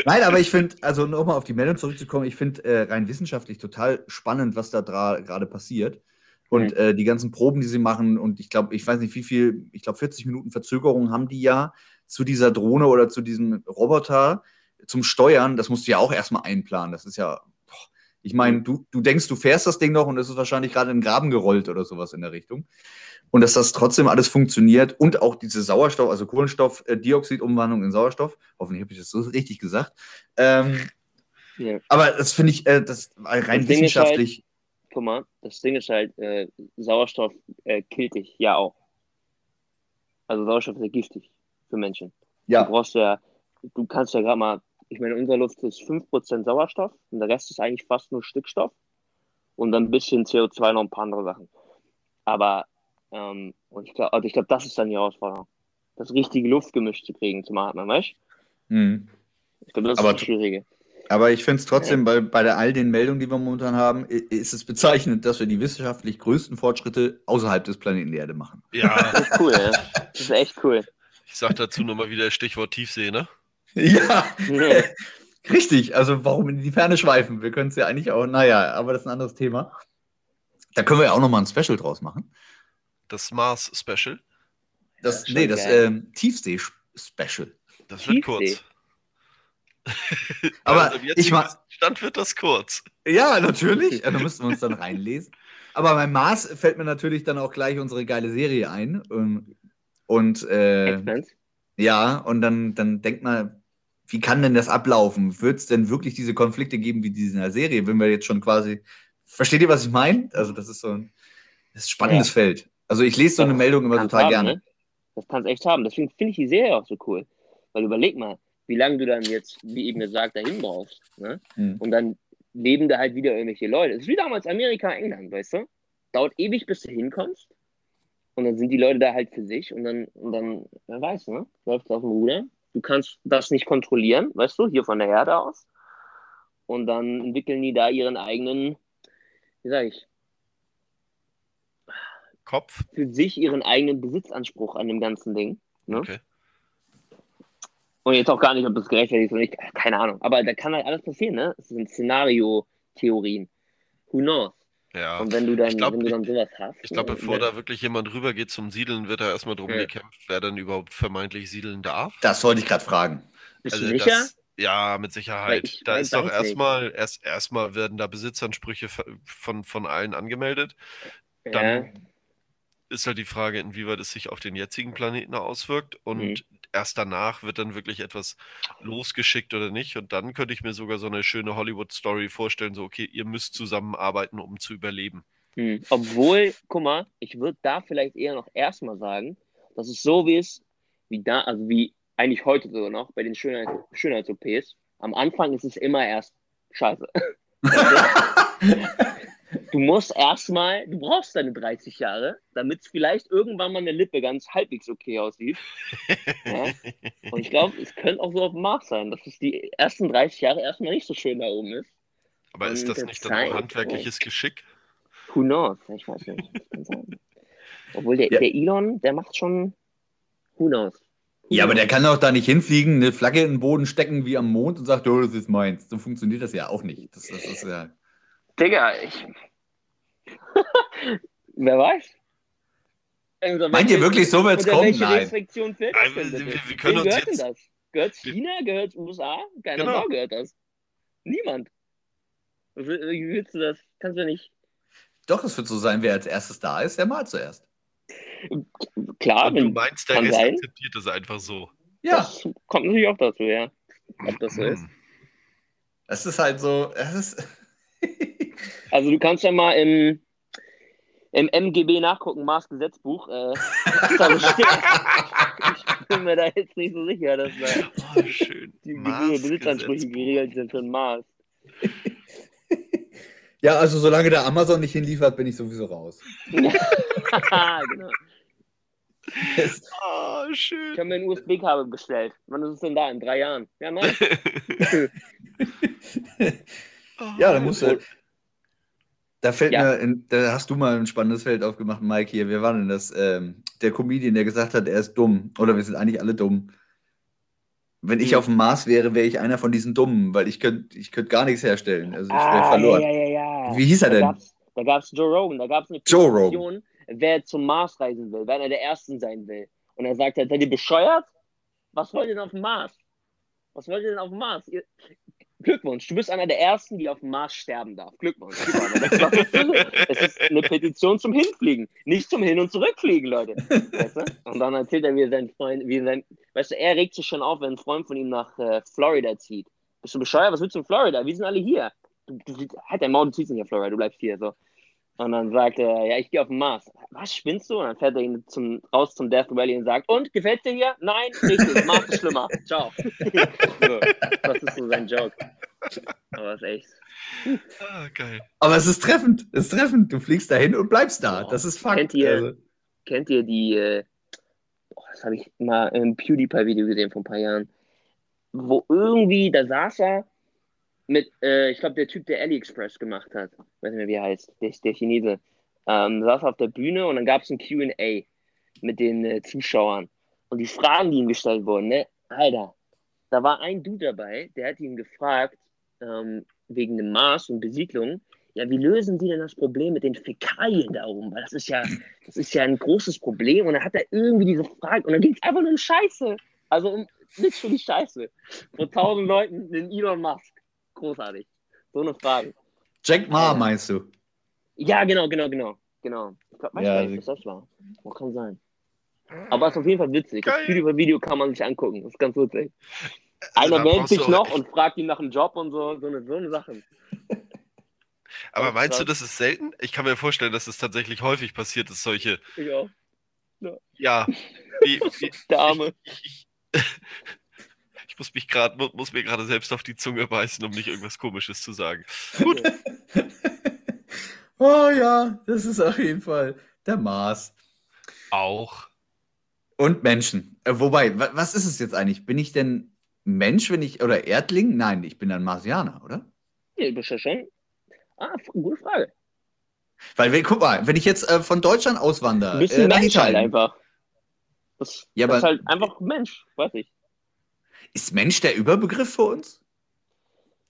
Nein, aber ich finde, also nochmal auf die Meldung zurückzukommen, ich finde äh, rein wissenschaftlich total spannend, was da gerade passiert. Und Mhm. äh, die ganzen Proben, die sie machen, und ich glaube, ich weiß nicht, wie viel, ich glaube, 40 Minuten Verzögerung haben die ja zu dieser Drohne oder zu diesem Roboter zum Steuern. Das musst du ja auch erstmal einplanen. Das ist ja, ich meine, du, du denkst, du fährst das Ding noch und es ist wahrscheinlich gerade in den Graben gerollt oder sowas in der Richtung. Und dass das trotzdem alles funktioniert und auch diese Sauerstoff, also Kohlenstoffdioxidumwandlung in Sauerstoff, hoffentlich habe ich das so richtig gesagt. Ähm, ja. aber das finde ich, äh, das rein Das ist wissenschaftlich. Guck mal, das Ding ist halt, äh, Sauerstoff äh, killt dich ja auch. Also Sauerstoff ist ja giftig für Menschen. Du ja, brauchst ja, du kannst ja gerade mal, ich meine, unsere Luft ist 5% Sauerstoff und der Rest ist eigentlich fast nur Stickstoff und dann ein bisschen CO2 noch ein paar andere Sachen. Aber, ähm, und ich glaube, also ich glaube, das ist dann die Herausforderung. Das richtige Luftgemisch zu kriegen zum Atmen, weißt du? Mhm. Ich glaube, das Aber ist das Schwierige. Aber ich finde es trotzdem, bei, bei der, all den Meldungen, die wir momentan haben, ist es bezeichnend, dass wir die wissenschaftlich größten Fortschritte außerhalb des Planeten Erde machen. Ja, Das ist cool, ja. Das ist echt cool. ich sag dazu nochmal wieder Stichwort Tiefsee, ne? Ja, richtig. Also warum in die Ferne schweifen? Wir können es ja eigentlich auch, naja, aber das ist ein anderes Thema. Da können wir ja auch nochmal ein Special draus machen. Das Mars-Special. Das, Ja, nee, das ähm, Tiefsee-Special. Das wird Tiefsee. kurz. Aber Also im ich jetzigen ma- Stand wird das kurz. Ja, natürlich. Da müssten wir uns dann reinlesen. Aber beim Mars fällt mir natürlich dann auch gleich unsere geile Serie ein. Ähm, Und äh, ja, und dann, dann denkt man, wie kann denn das ablaufen? Wird es denn wirklich diese Konflikte geben wie diese in der Serie? Wenn wir jetzt schon quasi. Versteht ihr, was ich meine? Also, das ist so ein, das ist ein spannendes Feld. Also, ich lese so eine Ja, Meldung immer total haben, gerne. Ne? Das kannst echt haben. Deswegen finde ich die Serie auch so cool. Weil überleg mal, wie lange du dann jetzt, wie eben gesagt, dahin brauchst. Ne? Hm. Und dann leben da halt wieder irgendwelche Leute. Es ist wie damals Amerika, England, weißt du? Dauert ewig, bis du hinkommst. Und dann sind die Leute da halt für sich und dann, und dann wer weiß, ne? Läuft auf dem Ruder. Du kannst das nicht kontrollieren, weißt du, hier von der Erde aus. Und dann entwickeln die da ihren eigenen, wie sag ich, Kopf. für sich ihren eigenen Besitzanspruch an dem ganzen Ding. Ne? Okay. Und jetzt auch gar nicht, ob das gerechtfertigt ist oder nicht, keine Ahnung. Aber da kann halt alles passieren, ne? Es sind Szenario-Theorien. Who knows? Ja. Und wenn du dann, Ich glaub, wenn du dann sowas hast. Ich glaube, ne, bevor wenn- da wirklich jemand rübergeht zum Siedeln, wird da erstmal drum Ja. gekämpft, wer dann überhaupt vermeintlich siedeln darf. Das wollte ich gerade fragen. Bist Also du sicher? das, ja, mit Sicherheit. ich Da ist doch erstmal, erst erstmal werden da Besitzansprüche von, von allen angemeldet. ja. Dann ist halt die Frage, inwieweit es sich auf den jetzigen Planeten auswirkt. Und Mhm. Erst danach wird dann wirklich etwas losgeschickt oder nicht. Und dann könnte ich mir sogar so eine schöne Hollywood-Story vorstellen, so, okay, ihr müsst zusammenarbeiten, um zu überleben. Hm. Obwohl, guck mal, ich würde da vielleicht eher noch erstmal sagen, dass es so wie es, wie da, also wie eigentlich heute sogar noch bei den Schönheit, Schönheits-OPs. Am Anfang ist es immer erst scheiße. Du musst erstmal, du brauchst deine 30 Jahre, damit es vielleicht irgendwann mal eine Lippe ganz halbwegs okay aussieht. Ja? Und ich glaube, es könnte auch so auf dem Mars sein, dass es die ersten 30 Jahre erstmal nicht so schön da oben ist. Aber ist das nicht dann auch handwerkliches Geschick? Who knows? Ich weiß nicht. Obwohl der, Ja. der Elon, der macht schon. Who knows? Ja, aber der kann doch da nicht hinfliegen, eine Flagge in den Boden stecken wie am Mond und sagt, oh, das ist meins. So funktioniert das ja auch nicht. Das, das ist ja. Digga, ich. Wer weiß? Unter Meint ihr wirklich, so wird's unter kommen? welche Nein. Restriktion fällt Nein, denn wir- wir können Wem uns gehört denn jetzt- das? Gehört China? Gehört USA? Keiner Genau. Sau gehört das. Niemand. Wie willst du das? Kannst du ja nicht. Doch, es wird so sein, wer als erstes da ist, der malt zuerst. Klar, Und du wenn, meinst, der Rest sein. akzeptiert das einfach so. Ja, das kommt natürlich auch dazu, ja. Ob das so ist. Hm. das ist halt so. Das ist Also du kannst ja mal im, im MGB nachgucken. Äh, da so steht. ich bin mir da jetzt nicht so sicher, dass da Oh, schön. die Besitzansprüche geregelt sind für ein Maß. ja, also solange der Amazon nicht hinliefert, bin ich sowieso raus. genau. Das, Oh, Ich schön. habe mir ein USB-Kabel bestellt. Wann ist es denn da? In drei Jahren? Ja, nein. ja, da musst du. Da fällt Ja. mir, in, da hast du mal ein spannendes Feld aufgemacht, Mike hier. Wer war denn das? Ähm, der Comedian, der gesagt hat, er ist dumm. Oder wir sind eigentlich alle dumm. Wenn ich Hm. auf dem Mars wäre, wäre ich einer von diesen Dummen, weil ich könnte ich könnt gar nichts herstellen. Also ich wäre ah, verloren. ja, ja, ja. Wie hieß er denn? da gab es Joe Rogan, da gab es eine. Petition, wer zum Mars reisen will, wer einer der Ersten sein will. Und er sagt halt, seid ihr bescheuert? Was wollt ihr denn auf dem Mars? Was wollt ihr denn auf dem Mars? Ihr... Glückwunsch, du bist einer der Ersten, die auf dem Mars sterben darf. Glückwunsch. Es ist eine Petition zum Hinfliegen, nicht zum Hin- und Zurückfliegen, Leute. Weißt du? Und dann erzählt er, wie sein Freund, wie sein, weißt du, er regt sich schon auf, wenn ein Freund von ihm nach äh, Florida zieht. Bist du bescheuert? Was willst du in Florida? Wir sind alle hier. Du, du, halt dein Maul, du ziehst nicht nach Florida, du bleibst hier. So. Und dann sagt er, ja, ich gehe auf den Mars. Was, spinnst du? Und dann fährt er ihn zum, raus zum Death Valley und sagt, und, gefällt dir hier? Nein, richtig, Mars ist schlimmer. Ciao. so, das ist so sein Joke. Aber ist echt. Ah, geil. Aber es ist treffend. Es ist treffend. Du fliegst dahin und bleibst da. Das ist Fakt. Kennt ihr- Also, Kennt ihr die, äh, boah, das habe ich mal im PewDiePie-Video gesehen vor ein paar Jahren, wo irgendwie, da saß er mit, äh, ich glaube, der Typ, der AliExpress gemacht hat, weiß nicht mehr, wie er heißt, der, der Chinese, ähm, saß auf der Bühne und dann gab es ein Q&A mit den äh, Zuschauern. Und die Fragen, die ihm gestellt wurden, ne, Alter, da war ein Dude dabei, der hat ihn gefragt, ähm, wegen dem Mars und Besiedlung, ja, wie lösen die denn das Problem mit den Fäkalien da oben? Weil das ist ja, das ist ja ein großes Problem. Und dann hat er irgendwie diese Frage, und dann ging es einfach nur um Scheiße. Also um literally Scheiße. Vor tausend Leuten den Elon Musk. Großartig. So eine Frage. Jack Ma meinst du? Ja, genau, genau, genau. Genau. Ich glaub, weiß Ja, nicht, was das war. Kann sein. Aber es ist auf jeden Fall witzig. Das Geil. Video Video kann man sich angucken. Das ist ganz witzig. Also, Einer meldet sich noch echt- und fragt ihn nach einem Job und so, so eine, so eine Sache. Aber meinst du, das ist selten? Ich kann mir vorstellen, dass es tatsächlich häufig passiert, dass solche, Ich auch. ja, wie, wie, Der Arme. ich, ich, ich muss mich gerade, muss mir gerade selbst auf die Zunge beißen, um nicht irgendwas Komisches zu sagen. Gut, oh ja, das ist auf jeden Fall der Mars. auch. Und Menschen. Äh, wobei, wa was ist es jetzt eigentlich? Bin ich denn Mensch, wenn ich, oder Erdling? Nein, ich bin ein Marsianer, oder? Ja, du bist ja schon. Ah, gute Frage. Weil, guck mal, wenn ich jetzt äh, von Deutschland auswandere, Du bist äh, ein nach Mensch halt einfach. Das, Ja, das ist aber- halt einfach Mensch, weiß ich. Ist Mensch der Überbegriff für uns?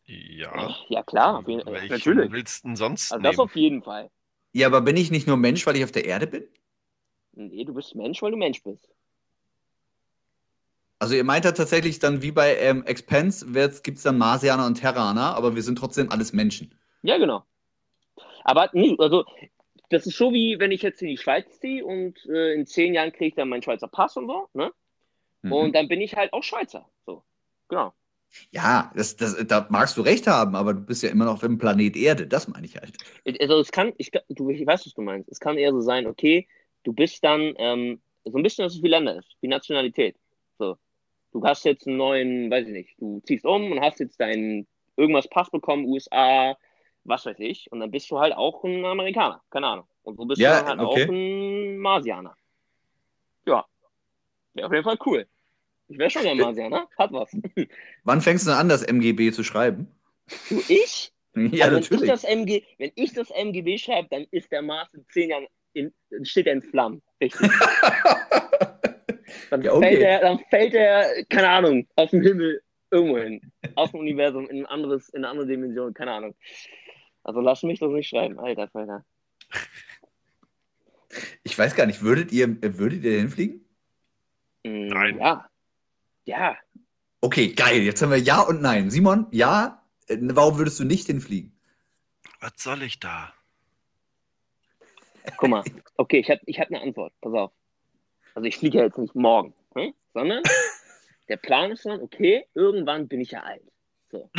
Ja. Ja, klar, auf jeden, Welchen natürlich. willst du denn sonst Also das nehmen? auf jeden Fall. Ja, aber bin ich nicht nur Mensch, weil ich auf der Erde bin? Nee, du bist Mensch, weil du Mensch bist. Also ihr meint ja tatsächlich dann wie bei ähm, Expense, gibt es dann Marsianer und Terraner, aber wir sind trotzdem alles Menschen. Ja, genau. Aber nee, also das ist so wie wenn ich jetzt in die Schweiz ziehe und äh, in zehn Jahren kriege ich dann meinen Schweizer Pass und so, ne? Mhm. Und dann bin ich halt auch Schweizer. So. Genau. ja, das, das, da magst du recht haben, aber du bist ja immer noch auf dem Planet Erde, das meine ich halt. Also es kann, ich, du, ich weiß, was du meinst. Es kann eher so sein, okay, du bist dann ähm, so ein bisschen, dass es wie Länder ist, wie Nationalität. So. Du hast jetzt einen neuen, weiß ich nicht, du ziehst um und hast jetzt deinen irgendwas Pass bekommen, USA, was weiß ich, und dann bist du halt auch ein Amerikaner, keine Ahnung. Und so bist Ja, du dann halt okay. auch ein Marsianer. Ja. Wäre auf jeden Fall cool. Ich wäre schon ein Marsianer, hat was. Wann fängst du denn an, das MGB zu schreiben? Du, ich? Ja, Also natürlich. Wenn ich, das MG, wenn ich das MGB schreibe, dann ist der Mars in zehn Jahren in, steht er in Flammen. Richtig. Dann, Ja, okay. fällt er, dann fällt er, keine Ahnung, aus dem Himmel irgendwo hin. Aus dem Universum in ein anderes, in eine andere Dimension, keine Ahnung. Also lass mich das nicht schreiben, Alter, Alter. Ich weiß gar nicht, würdet ihr, würdet ihr hinfliegen? Mm, Nein. Ja. Ja. Okay, geil. Jetzt haben wir Ja und Nein. Simon, ja. Äh, Warum würdest du nicht hinfliegen? Was soll ich da? Guck mal, okay, ich habe ich hab eine Antwort. Pass auf. Also ich fliege ja jetzt nicht morgen, hm? sondern der Plan ist dann, okay, irgendwann bin ich ja alt. So.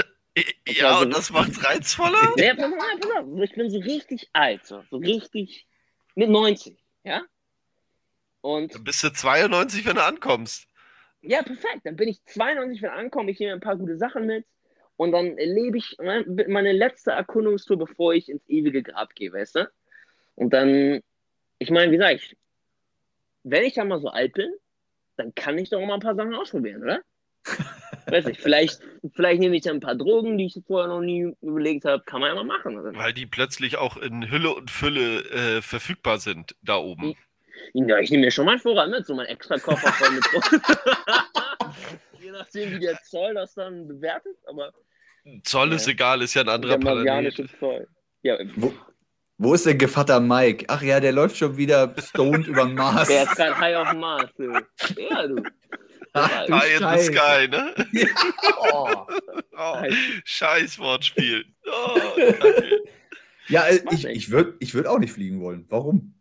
Ja, und das macht's reizvoller? Nee, pass auf, pass auf. Ich bin so richtig alt, so, so richtig mit 90, ja? Und Dann bist du 92, wenn du ankommst. ja, perfekt. Dann bin ich 92, wenn ich ankomme, ich nehme ein paar gute Sachen mit und dann erlebe ich mein- meine letzte Erkundungstour, bevor ich ins ewige Grab gehe, weißt du? Und dann, ich meine, wie sag ich, wenn ich dann mal so alt bin, dann kann ich doch mal ein paar Sachen ausprobieren, oder? Weiß nicht, vielleicht, vielleicht nehme ich dann ein paar Drogen, die ich vorher noch nie überlegt habe, kann man ja mal machen. Oder? Weil die plötzlich auch in Hülle und Fülle äh, verfügbar sind da oben. Ja, ich nehme mir schon mal einen Vorrat mit, so mein extra Koffer voll mit. Je nachdem, wie der Zoll das dann bewertet, aber Zoll ist Ja. egal, ist ja ein anderer der Planet. Zoll. Ja, Wo, wo ist denn Gevatter Mike? Ach ja, der läuft schon wieder stoned über den Mars. der ist gerade high auf dem Mars, du. Ja, du. Ach, du High in the Scheiße. Sky, ne? Oh, Oh, scheiß Wortspiel. Oh. Ja, äh, ich, ich würde ich würd auch nicht fliegen wollen. Warum?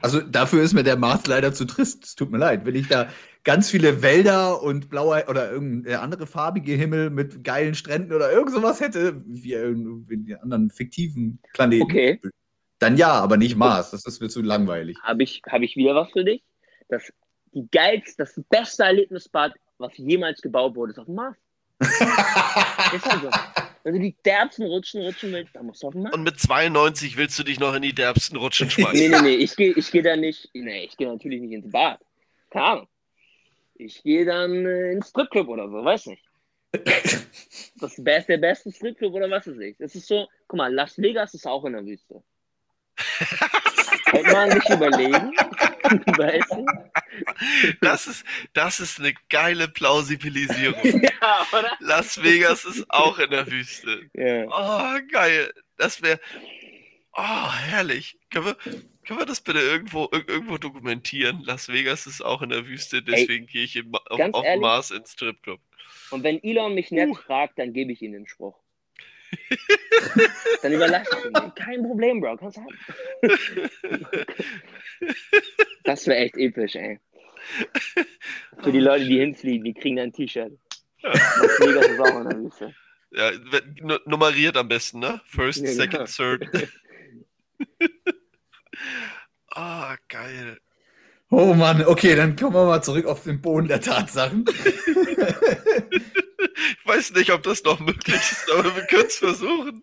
Also dafür ist mir der Mars leider zu trist. Es tut mir leid. Wenn ich da ganz viele Wälder und blauer oder irgendeine andere farbige Himmel mit geilen Stränden oder irgend sowas hätte, wie in anderen fiktiven Planeten, okay, dann ja, aber nicht Mars. Das ist mir zu langweilig. habe ich, hab ich wieder was für dich. Das, die geilste, das beste Erlebnisbad, was jemals gebaut wurde, ist auf dem Mars. Ist halt so. Wenn du die derbsten Rutschen rutschen willst, dann musst du auf den Mars. Und mit 92 willst du dich noch in die derbsten Rutschen Nee, schmeißen. nee, nee, ich gehe ich geh da nicht, nee, ich gehe natürlich nicht ins Bad. Keine Ahnung. Ich gehe dann äh, ins Stripclub oder so, weiß nicht. Das best, der beste Stripclub oder was weiß ich. Das ist so, guck mal, Las Vegas ist auch in der Wüste. Könnte man sich überlegen, weißt du? Das ist, das ist eine geile Plausibilisierung. Ja, oder? Las Vegas ist auch in der Wüste. Ja. Oh, geil. Das wäre. Oh, herrlich. Können wir, können wir das bitte irgendwo, ir- irgendwo dokumentieren? Las Vegas ist auch in der Wüste, deswegen gehe ich im, auf, auf ehrlich? Mars ins Stripclub. Und wenn Elon mich nett Uh. fragt, dann gebe ich ihm den Spruch. dann überlasse ich ihn. Kein Problem, Bro. Kannst haben. Das wäre echt episch, ey. Für die Leute, die hinfliegen, die kriegen dann ein T-Shirt. Der Wüste. Ja, nummeriert am besten, ne? First, Ja, second, genau. third. Ah, geil. Oh Mann, okay, dann kommen wir mal zurück auf den Boden der Tatsachen. Ich weiß nicht, ob das noch möglich ist, aber wir können es versuchen.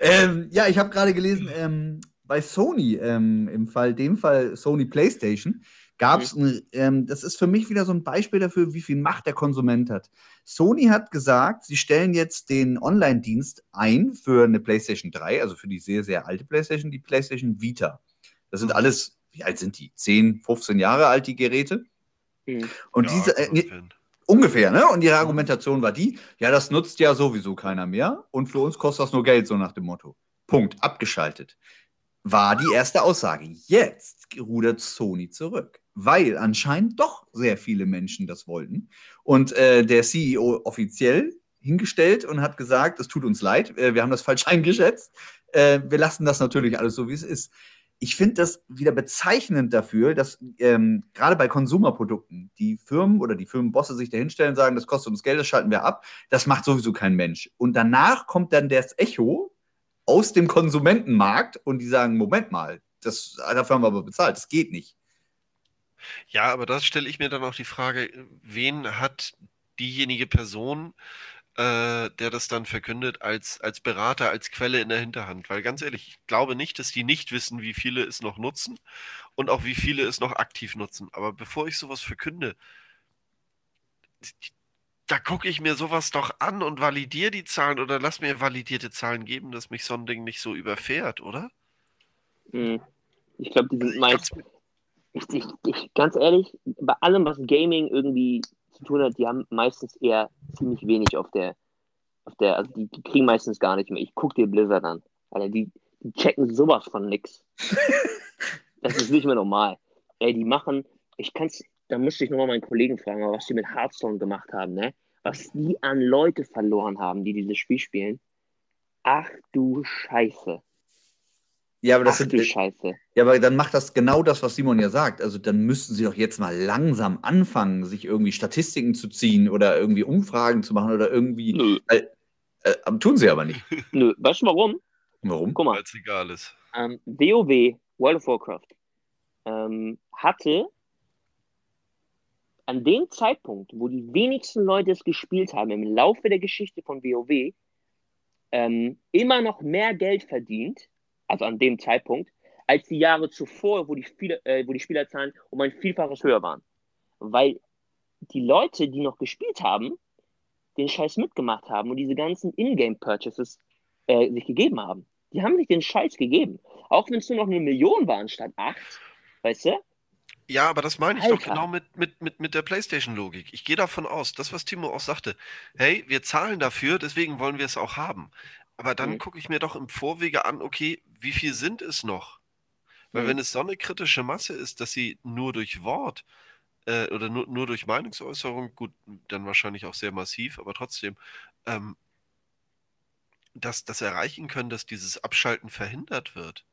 ähm, ja, ich habe gerade gelesen, ähm, bei Sony, ähm, im Fall, dem Fall Sony PlayStation, gab es, ähm, das ist für mich wieder so ein Beispiel dafür, wie viel Macht der Konsument hat. Sony hat gesagt, sie stellen jetzt den Online-Dienst ein für eine PlayStation 3, also für die sehr, sehr alte PlayStation, die PlayStation Vita. Das sind Mhm. alles, wie alt sind die? 10, 15 Jahre alt, die Geräte. Mhm. Und Ja, diese, äh, Ungefähr, ne? Und ihre Argumentation war die, ja, das nutzt ja sowieso keiner mehr und für uns kostet das nur Geld, so nach dem Motto. Punkt, abgeschaltet. War die erste Aussage. Jetzt rudert Sony zurück, weil anscheinend doch sehr viele Menschen das wollten. Und äh, der CEO offiziell hingestellt und hat gesagt, es tut uns leid, äh, wir haben das falsch eingeschätzt. Äh, wir lassen das natürlich alles so, wie es ist ich finde das wieder bezeichnend dafür, dass ähm, gerade bei Konsumerprodukten die Firmen oder die Firmenbosse sich dahinstellen und sagen, das kostet uns Geld, das schalten wir ab. Das macht sowieso kein Mensch. Und danach kommt dann das Echo aus dem Konsumentenmarkt und die sagen, Moment mal, das, dafür haben wir aber bezahlt, das geht nicht. Ja, aber da stelle ich mir dann auch die Frage, wen hat diejenige Person, äh, der das dann verkündet, als, als Berater, als Quelle in der Hinterhand? Weil ganz ehrlich, ich glaube nicht, dass die nicht wissen, wie viele es noch nutzen und auch wie viele es noch aktiv nutzen. Aber bevor ich sowas verkünde, da gucke ich mir sowas doch an und validiere die Zahlen oder lass mir validierte Zahlen geben, dass mich so ein Ding nicht so überfährt, oder? Mhm. Ich glaube, die sind Ich meist. Ich, ich, ich, ganz ehrlich, bei allem, was Gaming irgendwie zu tun hat, die haben meistens eher ziemlich wenig auf der, auf der, also die, die kriegen meistens gar nicht mehr. Ich guck dir Blizzard an. Alter, die, die checken sowas von nix. das ist nicht mehr normal. Ey, die machen, ich kann's, da müsste ich nochmal meinen Kollegen fragen, was die mit Hearthstone gemacht haben, ne? Was die an Leute verloren haben, die dieses Spiel spielen. Ach du Scheiße. Ja, aber das Ach sind, du äh, Scheiße. ja, aber dann macht das genau das, was Simon ja sagt. Also dann müssten sie doch jetzt mal langsam anfangen, sich irgendwie Statistiken zu ziehen oder irgendwie Umfragen zu machen oder irgendwie. Nö, Äh, tun sie aber nicht. nö. Weißt du warum? Warum? Guck mal, Weil es egal ist. ähm, WoW, World of Warcraft, ähm, hatte an dem Zeitpunkt, wo die wenigsten Leute es gespielt haben, im Laufe der Geschichte von WoW, ähm, immer noch mehr Geld verdient, also an dem Zeitpunkt, als die Jahre zuvor, wo die, Spieler, äh, wo die Spielerzahlen um ein Vielfaches höher waren. Weil die Leute, die noch gespielt haben, den Scheiß mitgemacht haben und diese ganzen Ingame-Purchases äh, sich gegeben haben. Die haben sich den Scheiß gegeben. Auch wenn es nur noch eine Million waren statt acht, weißt du? Ja, aber das meine ich doch Alter. genau mit, mit, mit, mit der PlayStation-Logik. Ich gehe davon aus, das, was Timo auch sagte, hey, wir zahlen dafür, deswegen wollen wir es auch haben. Aber dann Mhm. gucke ich mir doch im Vorwege an, okay, wie viel sind es noch? Weil Mhm. wenn es so eine kritische Masse ist, dass sie nur durch Wort äh, oder nur, nur durch Meinungsäußerung, gut, dann wahrscheinlich auch sehr massiv, aber trotzdem, ähm, das, das erreichen können, dass dieses Abschalten verhindert wird,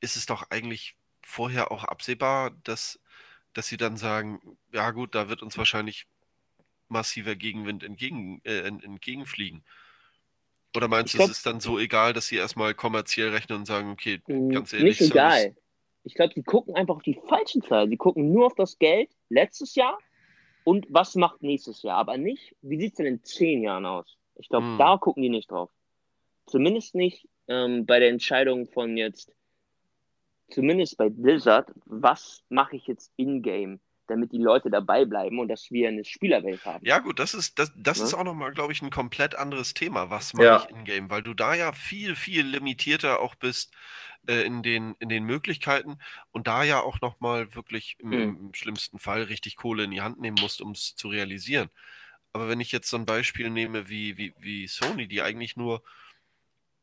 ist es doch eigentlich vorher auch absehbar, dass, dass sie dann sagen, ja gut, da wird uns wahrscheinlich massiver Gegenwind entgegen, äh, en- entgegenfliegen. Oder meinst du, glaub- es ist dann so egal, dass sie erstmal kommerziell rechnen und sagen, okay, ganz ehrlich, Nicht egal. Ich glaube, sie gucken einfach auf die falschen Zahlen. Sie gucken nur auf das Geld letztes Jahr und was macht nächstes Jahr. Aber nicht, wie sieht es denn in zehn Jahren aus? Ich glaube, Hm. da gucken die nicht drauf. Zumindest nicht ähm, bei der Entscheidung von jetzt, zumindest bei Blizzard, was mache ich jetzt in-game, damit die Leute dabei bleiben und dass wir eine Spielerwelt haben. Ja, gut, das ist, das, das Ne? ist auch nochmal, glaube ich, ein komplett anderes Thema. Was mache Ja. ich in-game? Weil du da ja viel, viel limitierter auch bist äh, in den, in den Möglichkeiten und da ja auch nochmal wirklich im, Hm. im schlimmsten Fall richtig Kohle in die Hand nehmen musst, um es zu realisieren. Aber wenn ich jetzt so ein Beispiel nehme wie, wie, wie Sony, die eigentlich nur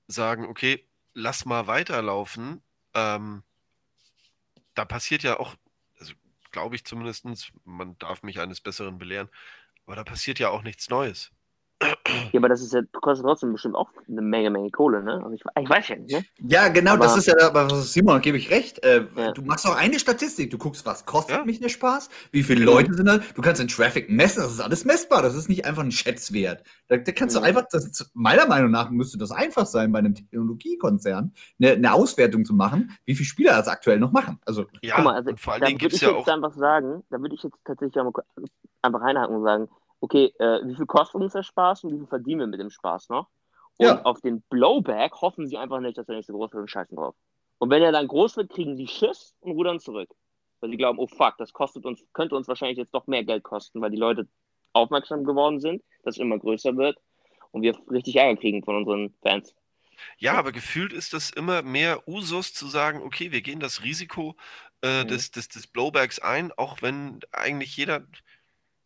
sagen, okay, lass mal weiterlaufen, ähm, da passiert ja auch, glaube ich zumindest, man darf mich eines Besseren belehren, aber da passiert ja auch nichts Neues. Ja, aber das ist ja, kostet trotzdem bestimmt auch eine Menge, Menge Kohle, ne? Also ich, ich weiß ja nicht, ne? Ja, genau, das Aber- ist ja, aber Simon, da gebe ich recht. Äh, Ja. Du machst auch eine Statistik. Du guckst, was kostet Ja. mich der Spaß? Wie viele. Leute sind da? Du kannst den Traffic messen. Das ist alles messbar. Das ist nicht einfach ein Schätzwert. Da, da kannst du Mhm. einfach, das, ist- meiner Meinung nach müsste das einfach sein, bei einem Technologiekonzern eine, eine Auswertung zu machen, wie viele Spieler das aktuell noch machen. Also, Ja, Guck mal, also und vor allen da Dingen würde gibt es ich ja jetzt auch, einfach sagen, da würde ich jetzt tatsächlich einmal kurz- einfach reinhaken und sagen, okay, äh, wie viel kostet uns der Spaß und wie viel verdienen wir mit dem Spaß noch? Und Ja. auf den Blowback hoffen sie einfach nicht, dass der nächste groß wird und scheißen drauf. Und wenn er dann groß wird, kriegen sie Schiss und rudern zurück. Weil sie glauben, oh fuck, das kostet uns, könnte uns wahrscheinlich jetzt doch mehr Geld kosten, weil die Leute aufmerksam geworden sind, dass es immer größer wird und wir richtig Ärger kriegen von unseren Fans. ja, aber gefühlt ist das immer mehr Usus zu sagen, okay, wir gehen das Risiko äh, Mhm. des, des, des Blowbacks ein, auch wenn eigentlich jeder,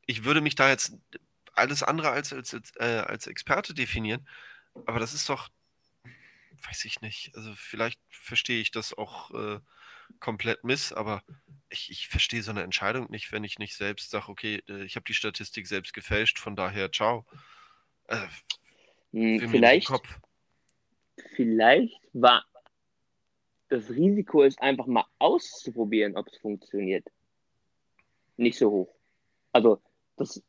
ich würde mich da jetzt alles andere als, als, als, äh, als Experte definieren, aber das ist doch, weiß ich nicht, also vielleicht verstehe ich das auch äh, komplett miss, aber ich, ich verstehe so eine Entscheidung nicht, wenn ich nicht selbst sage, okay, äh, ich habe die Statistik selbst gefälscht, von daher ciao. Äh, Hm, vielleicht, vielleicht war das Risiko, es einfach mal auszuprobieren, ob es funktioniert, nicht so hoch. Also, das,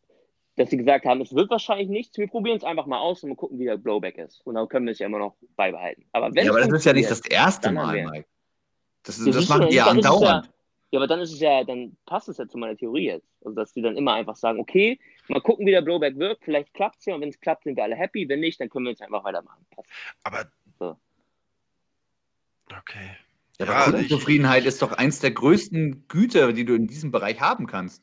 dass sie gesagt haben, es wird wahrscheinlich nichts, wir probieren es einfach mal aus und mal gucken, wie der Blowback ist. Und dann können wir es ja immer noch beibehalten. Aber wenn ja, aber es das ist ja nicht das erste Mal, Mike. Das, Ja, das du, machen die ja ist es andauernd. Ja, aber dann ist es ja, dann passt es ja zu meiner Theorie jetzt. Also, dass die dann immer einfach sagen, okay, mal gucken, wie der Blowback wirkt, vielleicht klappt es ja und wenn es klappt, sind wir alle happy. Wenn nicht, dann können wir jetzt einfach weitermachen. Passt. Aber. So. Okay. Ja, Ja, aber also ich- Kundenzufriedenheit ist doch eins der größten Güter, die du in diesem Bereich haben kannst.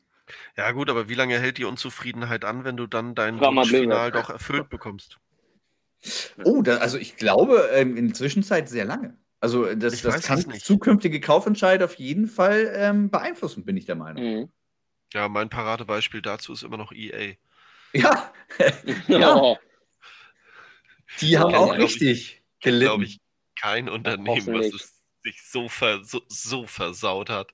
Ja, gut, aber wie lange hält die Unzufriedenheit an, wenn du dann dein Blizzard. doch erfüllt bekommst? Oh, da, also ich glaube ähm, in der Zwischenzeit sehr lange. Also das, Ich das weiß kann zukünftige Kaufentscheide auf jeden Fall ähm, beeinflussen, bin ich der Meinung. Mhm. Ja, mein Paradebeispiel dazu ist immer noch EA. Ja, Ja. Oh, die haben auch ich- richtig Glaube gelitten. ich, kein Unternehmen, was es sich so, ver, so, so versaut hat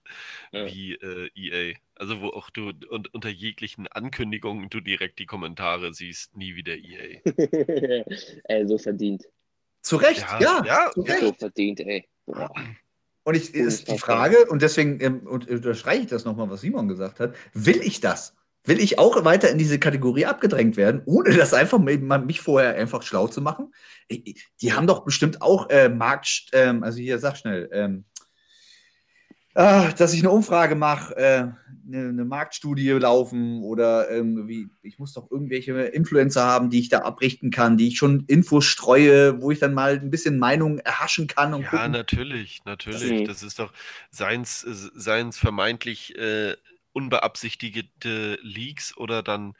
Ja. wie äh, EA. Also wo auch du und, unter jeglichen Ankündigungen du direkt die Kommentare siehst, nie wieder EA. ey, so verdient. Zu Recht, ja. ja, zu ja, So Recht. verdient, ey. Boah. Und ich, ist die Frage, und deswegen ähm, und, unterstreiche ich das nochmal, was Simon gesagt hat, will ich das? Will ich auch weiter in diese Kategorie abgedrängt werden, ohne das einfach mich vorher einfach schlau zu machen? Die haben doch bestimmt auch äh, Markt, ähm, also hier, sag schnell, ähm, ah, dass ich eine Umfrage mache, äh, eine, eine, Marktstudie laufen oder irgendwie, ich muss doch irgendwelche Influencer haben, die ich da abrichten kann, die ich schon Infos streue, wo ich dann mal ein bisschen Meinung erhaschen kann. Und ja, gucken. natürlich, natürlich. Das ist doch seins, seins vermeintlich äh, unbeabsichtigte Leaks oder dann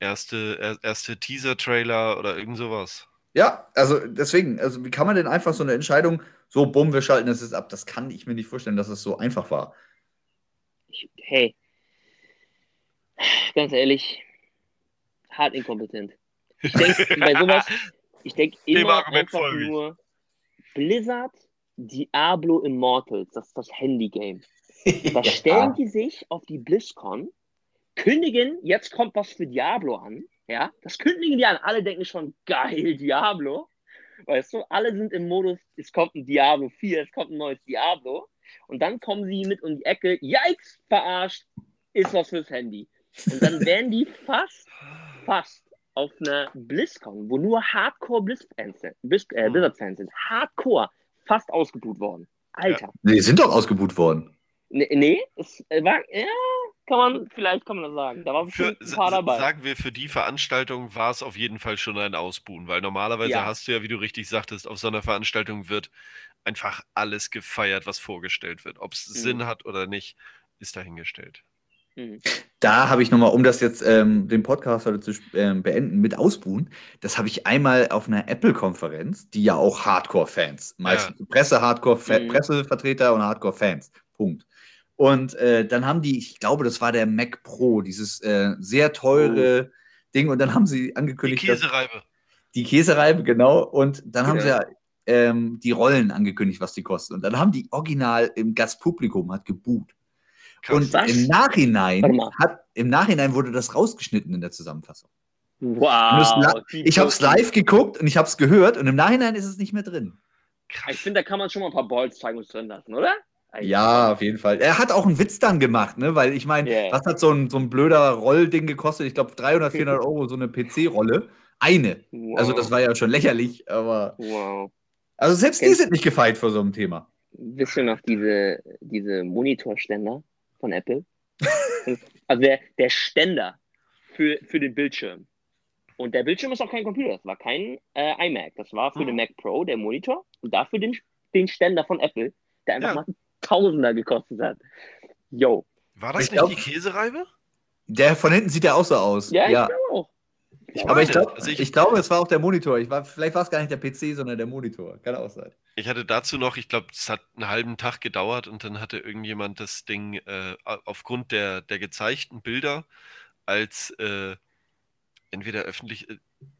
erste, erste Teaser-Trailer oder irgend sowas. Ja, also deswegen, also wie kann man denn einfach so eine Entscheidung, so bumm, wir schalten das jetzt ab, das kann ich mir nicht vorstellen, dass es so einfach war. hey, ganz ehrlich, hart inkompetent. Ich denke bei sowas, ich denke immer einfach nur Blizzard, Diablo Immortals, das ist das Handy-Game. Da stellen die sich auf die BlizzCon, kündigen, jetzt kommt was für Diablo an, ja, das kündigen die an. Alle denken schon, geil, Diablo. Weißt du, alle sind im Modus, es kommt ein Diablo 4, es kommt ein neues Diablo. Und dann kommen sie mit um die Ecke, yikes, verarscht, ist was fürs Handy. Und dann werden die fast, fast auf einer BlizzCon, wo nur Hardcore Blizz-Fans sind, Blizz, äh, hm. Blizzard-Fans sind, Hardcore, fast ausgebucht worden. Alter. Ja. Nee, sind doch ausgebucht worden. Nee, nee es war, ja, kann man, vielleicht kann man das sagen. Da war bestimmt ein paar dabei. Sagen wir, für die Veranstaltung war es auf jeden Fall schon ein Ausbuhen, weil normalerweise ja. hast du ja, wie du richtig sagtest, auf so einer Veranstaltung wird einfach alles gefeiert, was vorgestellt wird. Ob es mhm. Sinn hat oder nicht, ist dahingestellt. Mhm. Da habe ich nochmal, um das jetzt ähm, den Podcast heute zu ähm, beenden, mit Ausbuhen, das habe ich einmal auf einer Apple-Konferenz, die ja auch Hardcore-Fans, meistens ja. Presse, Hardcore, mhm. Pressevertreter und Hardcore-Fans. Punkt. Und äh, dann haben die, ich glaube, das war der Mac Pro, dieses äh, sehr teure oh. Ding. Und dann haben sie angekündigt. Die Käsereibe. Dass, die Käsereibe, genau. Und dann ja. haben sie ja ähm, die Rollen angekündigt, was die kosten. Und dann haben die original im Gastpublikum hat geboot. Und im Nachhinein, hat, im Nachhinein wurde das rausgeschnitten in der Zusammenfassung. Wow. Ich habe es live geguckt und ich habe es gehört und im Nachhinein ist es nicht mehr drin. Krass. Ich finde, da kann man schon mal ein paar Balls zeigen und drin lassen, oder? Ja, auf jeden Fall. Er hat auch einen Witz dann gemacht, ne? Weil ich meine, yeah. was hat so ein, so ein blöder Rollding gekostet? Ich glaube 300, 400 Euro, so eine PC-Rolle. Eine. Wow. Also das war ja schon lächerlich, aber. Wow. Also selbst Kennst die sind nicht gefeit vor so einem Thema. Wisst ihr noch diese, diese Monitorständer von Apple? also der, der Ständer für, für den Bildschirm. Und der Bildschirm ist auch kein Computer, das war kein äh, iMac, das war für ah. den Mac Pro, der Monitor, und dafür den, den Ständer von Apple, der einfach ja. mal Tausender gekostet hat. Yo. War das ich nicht glaub, die Käsereibe? Der von hinten sieht ja auch so aus. Ja, ja. ich auch. Ich aber ich, glaub, also ich, ich, glaube, es war auch der Monitor. Ich war, vielleicht war es gar nicht der PC, sondern der Monitor. Kann auch sein. Ich hatte dazu noch, ich glaube, es hat einen halben Tag gedauert und dann hatte irgendjemand das Ding äh, aufgrund der, der gezeigten Bilder als äh, entweder öffentlich, äh,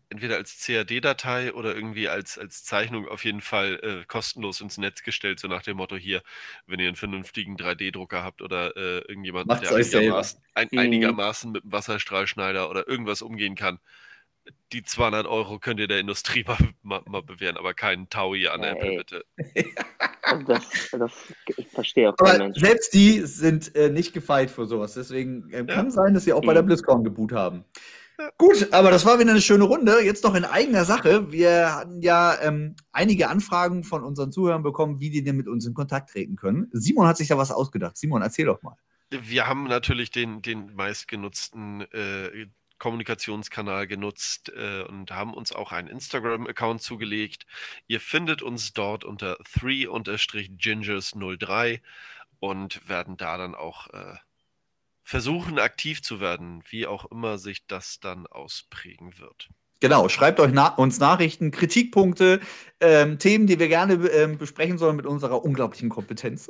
entweder als CAD-Datei oder irgendwie als, als Zeichnung auf jeden Fall äh, kostenlos ins Netz gestellt, so nach dem Motto hier, wenn ihr einen vernünftigen 3D-Drucker habt oder äh, irgendjemand, der einigermaßen, ein, mhm. einigermaßen mit einem Wasserstrahlschneider oder irgendwas umgehen kann. Die 200 Euro könnt ihr der Industrie mal, mal, mal bewähren, aber keinen Taui an ja, Apple, ey. bitte. das, das ich verstehe auch kein Mensch. Selbst die sind äh, nicht gefeit vor sowas. Deswegen äh, kann ja. sein, dass sie auch bei der mhm. BlizzCon geboot haben. Gut, aber das war wieder eine schöne Runde. Jetzt noch in eigener Sache. Wir hatten ja ähm, einige Anfragen von unseren Zuhörern bekommen, wie die denn mit uns in Kontakt treten können. Simon hat sich da was ausgedacht. Simon, erzähl doch mal. Wir haben natürlich den, den meistgenutzten äh, Kommunikationskanal genutzt äh, und haben uns auch einen Instagram-Account zugelegt. Ihr findet uns dort unter 3-gingers03 und werden da dann auch äh, versuchen, aktiv zu werden, wie auch immer sich das dann ausprägen wird. Genau, schreibt euch na uns Nachrichten, Kritikpunkte, ähm, Themen, die wir gerne ähm, besprechen sollen mit unserer unglaublichen Kompetenz.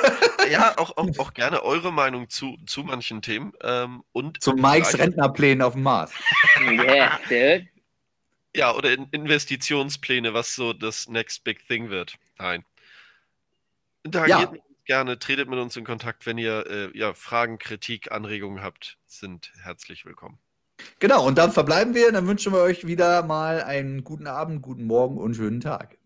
ja, auch, auch, auch, gerne eure Meinung zu, zu manchen Themen. Ähm, und zu Mikes Rentnerplänen auf dem Mars. yeah, ja, oder in Investitionspläne, was so das Next Big Thing wird. Nein. Interagiert ja gerne, tretet mit uns in Kontakt, wenn ihr äh, ja, Fragen, Kritik, Anregungen habt, sind herzlich willkommen. Genau, und dann verbleiben wir. Dann wünschen wir euch wieder mal einen guten Abend, guten Morgen und schönen Tag.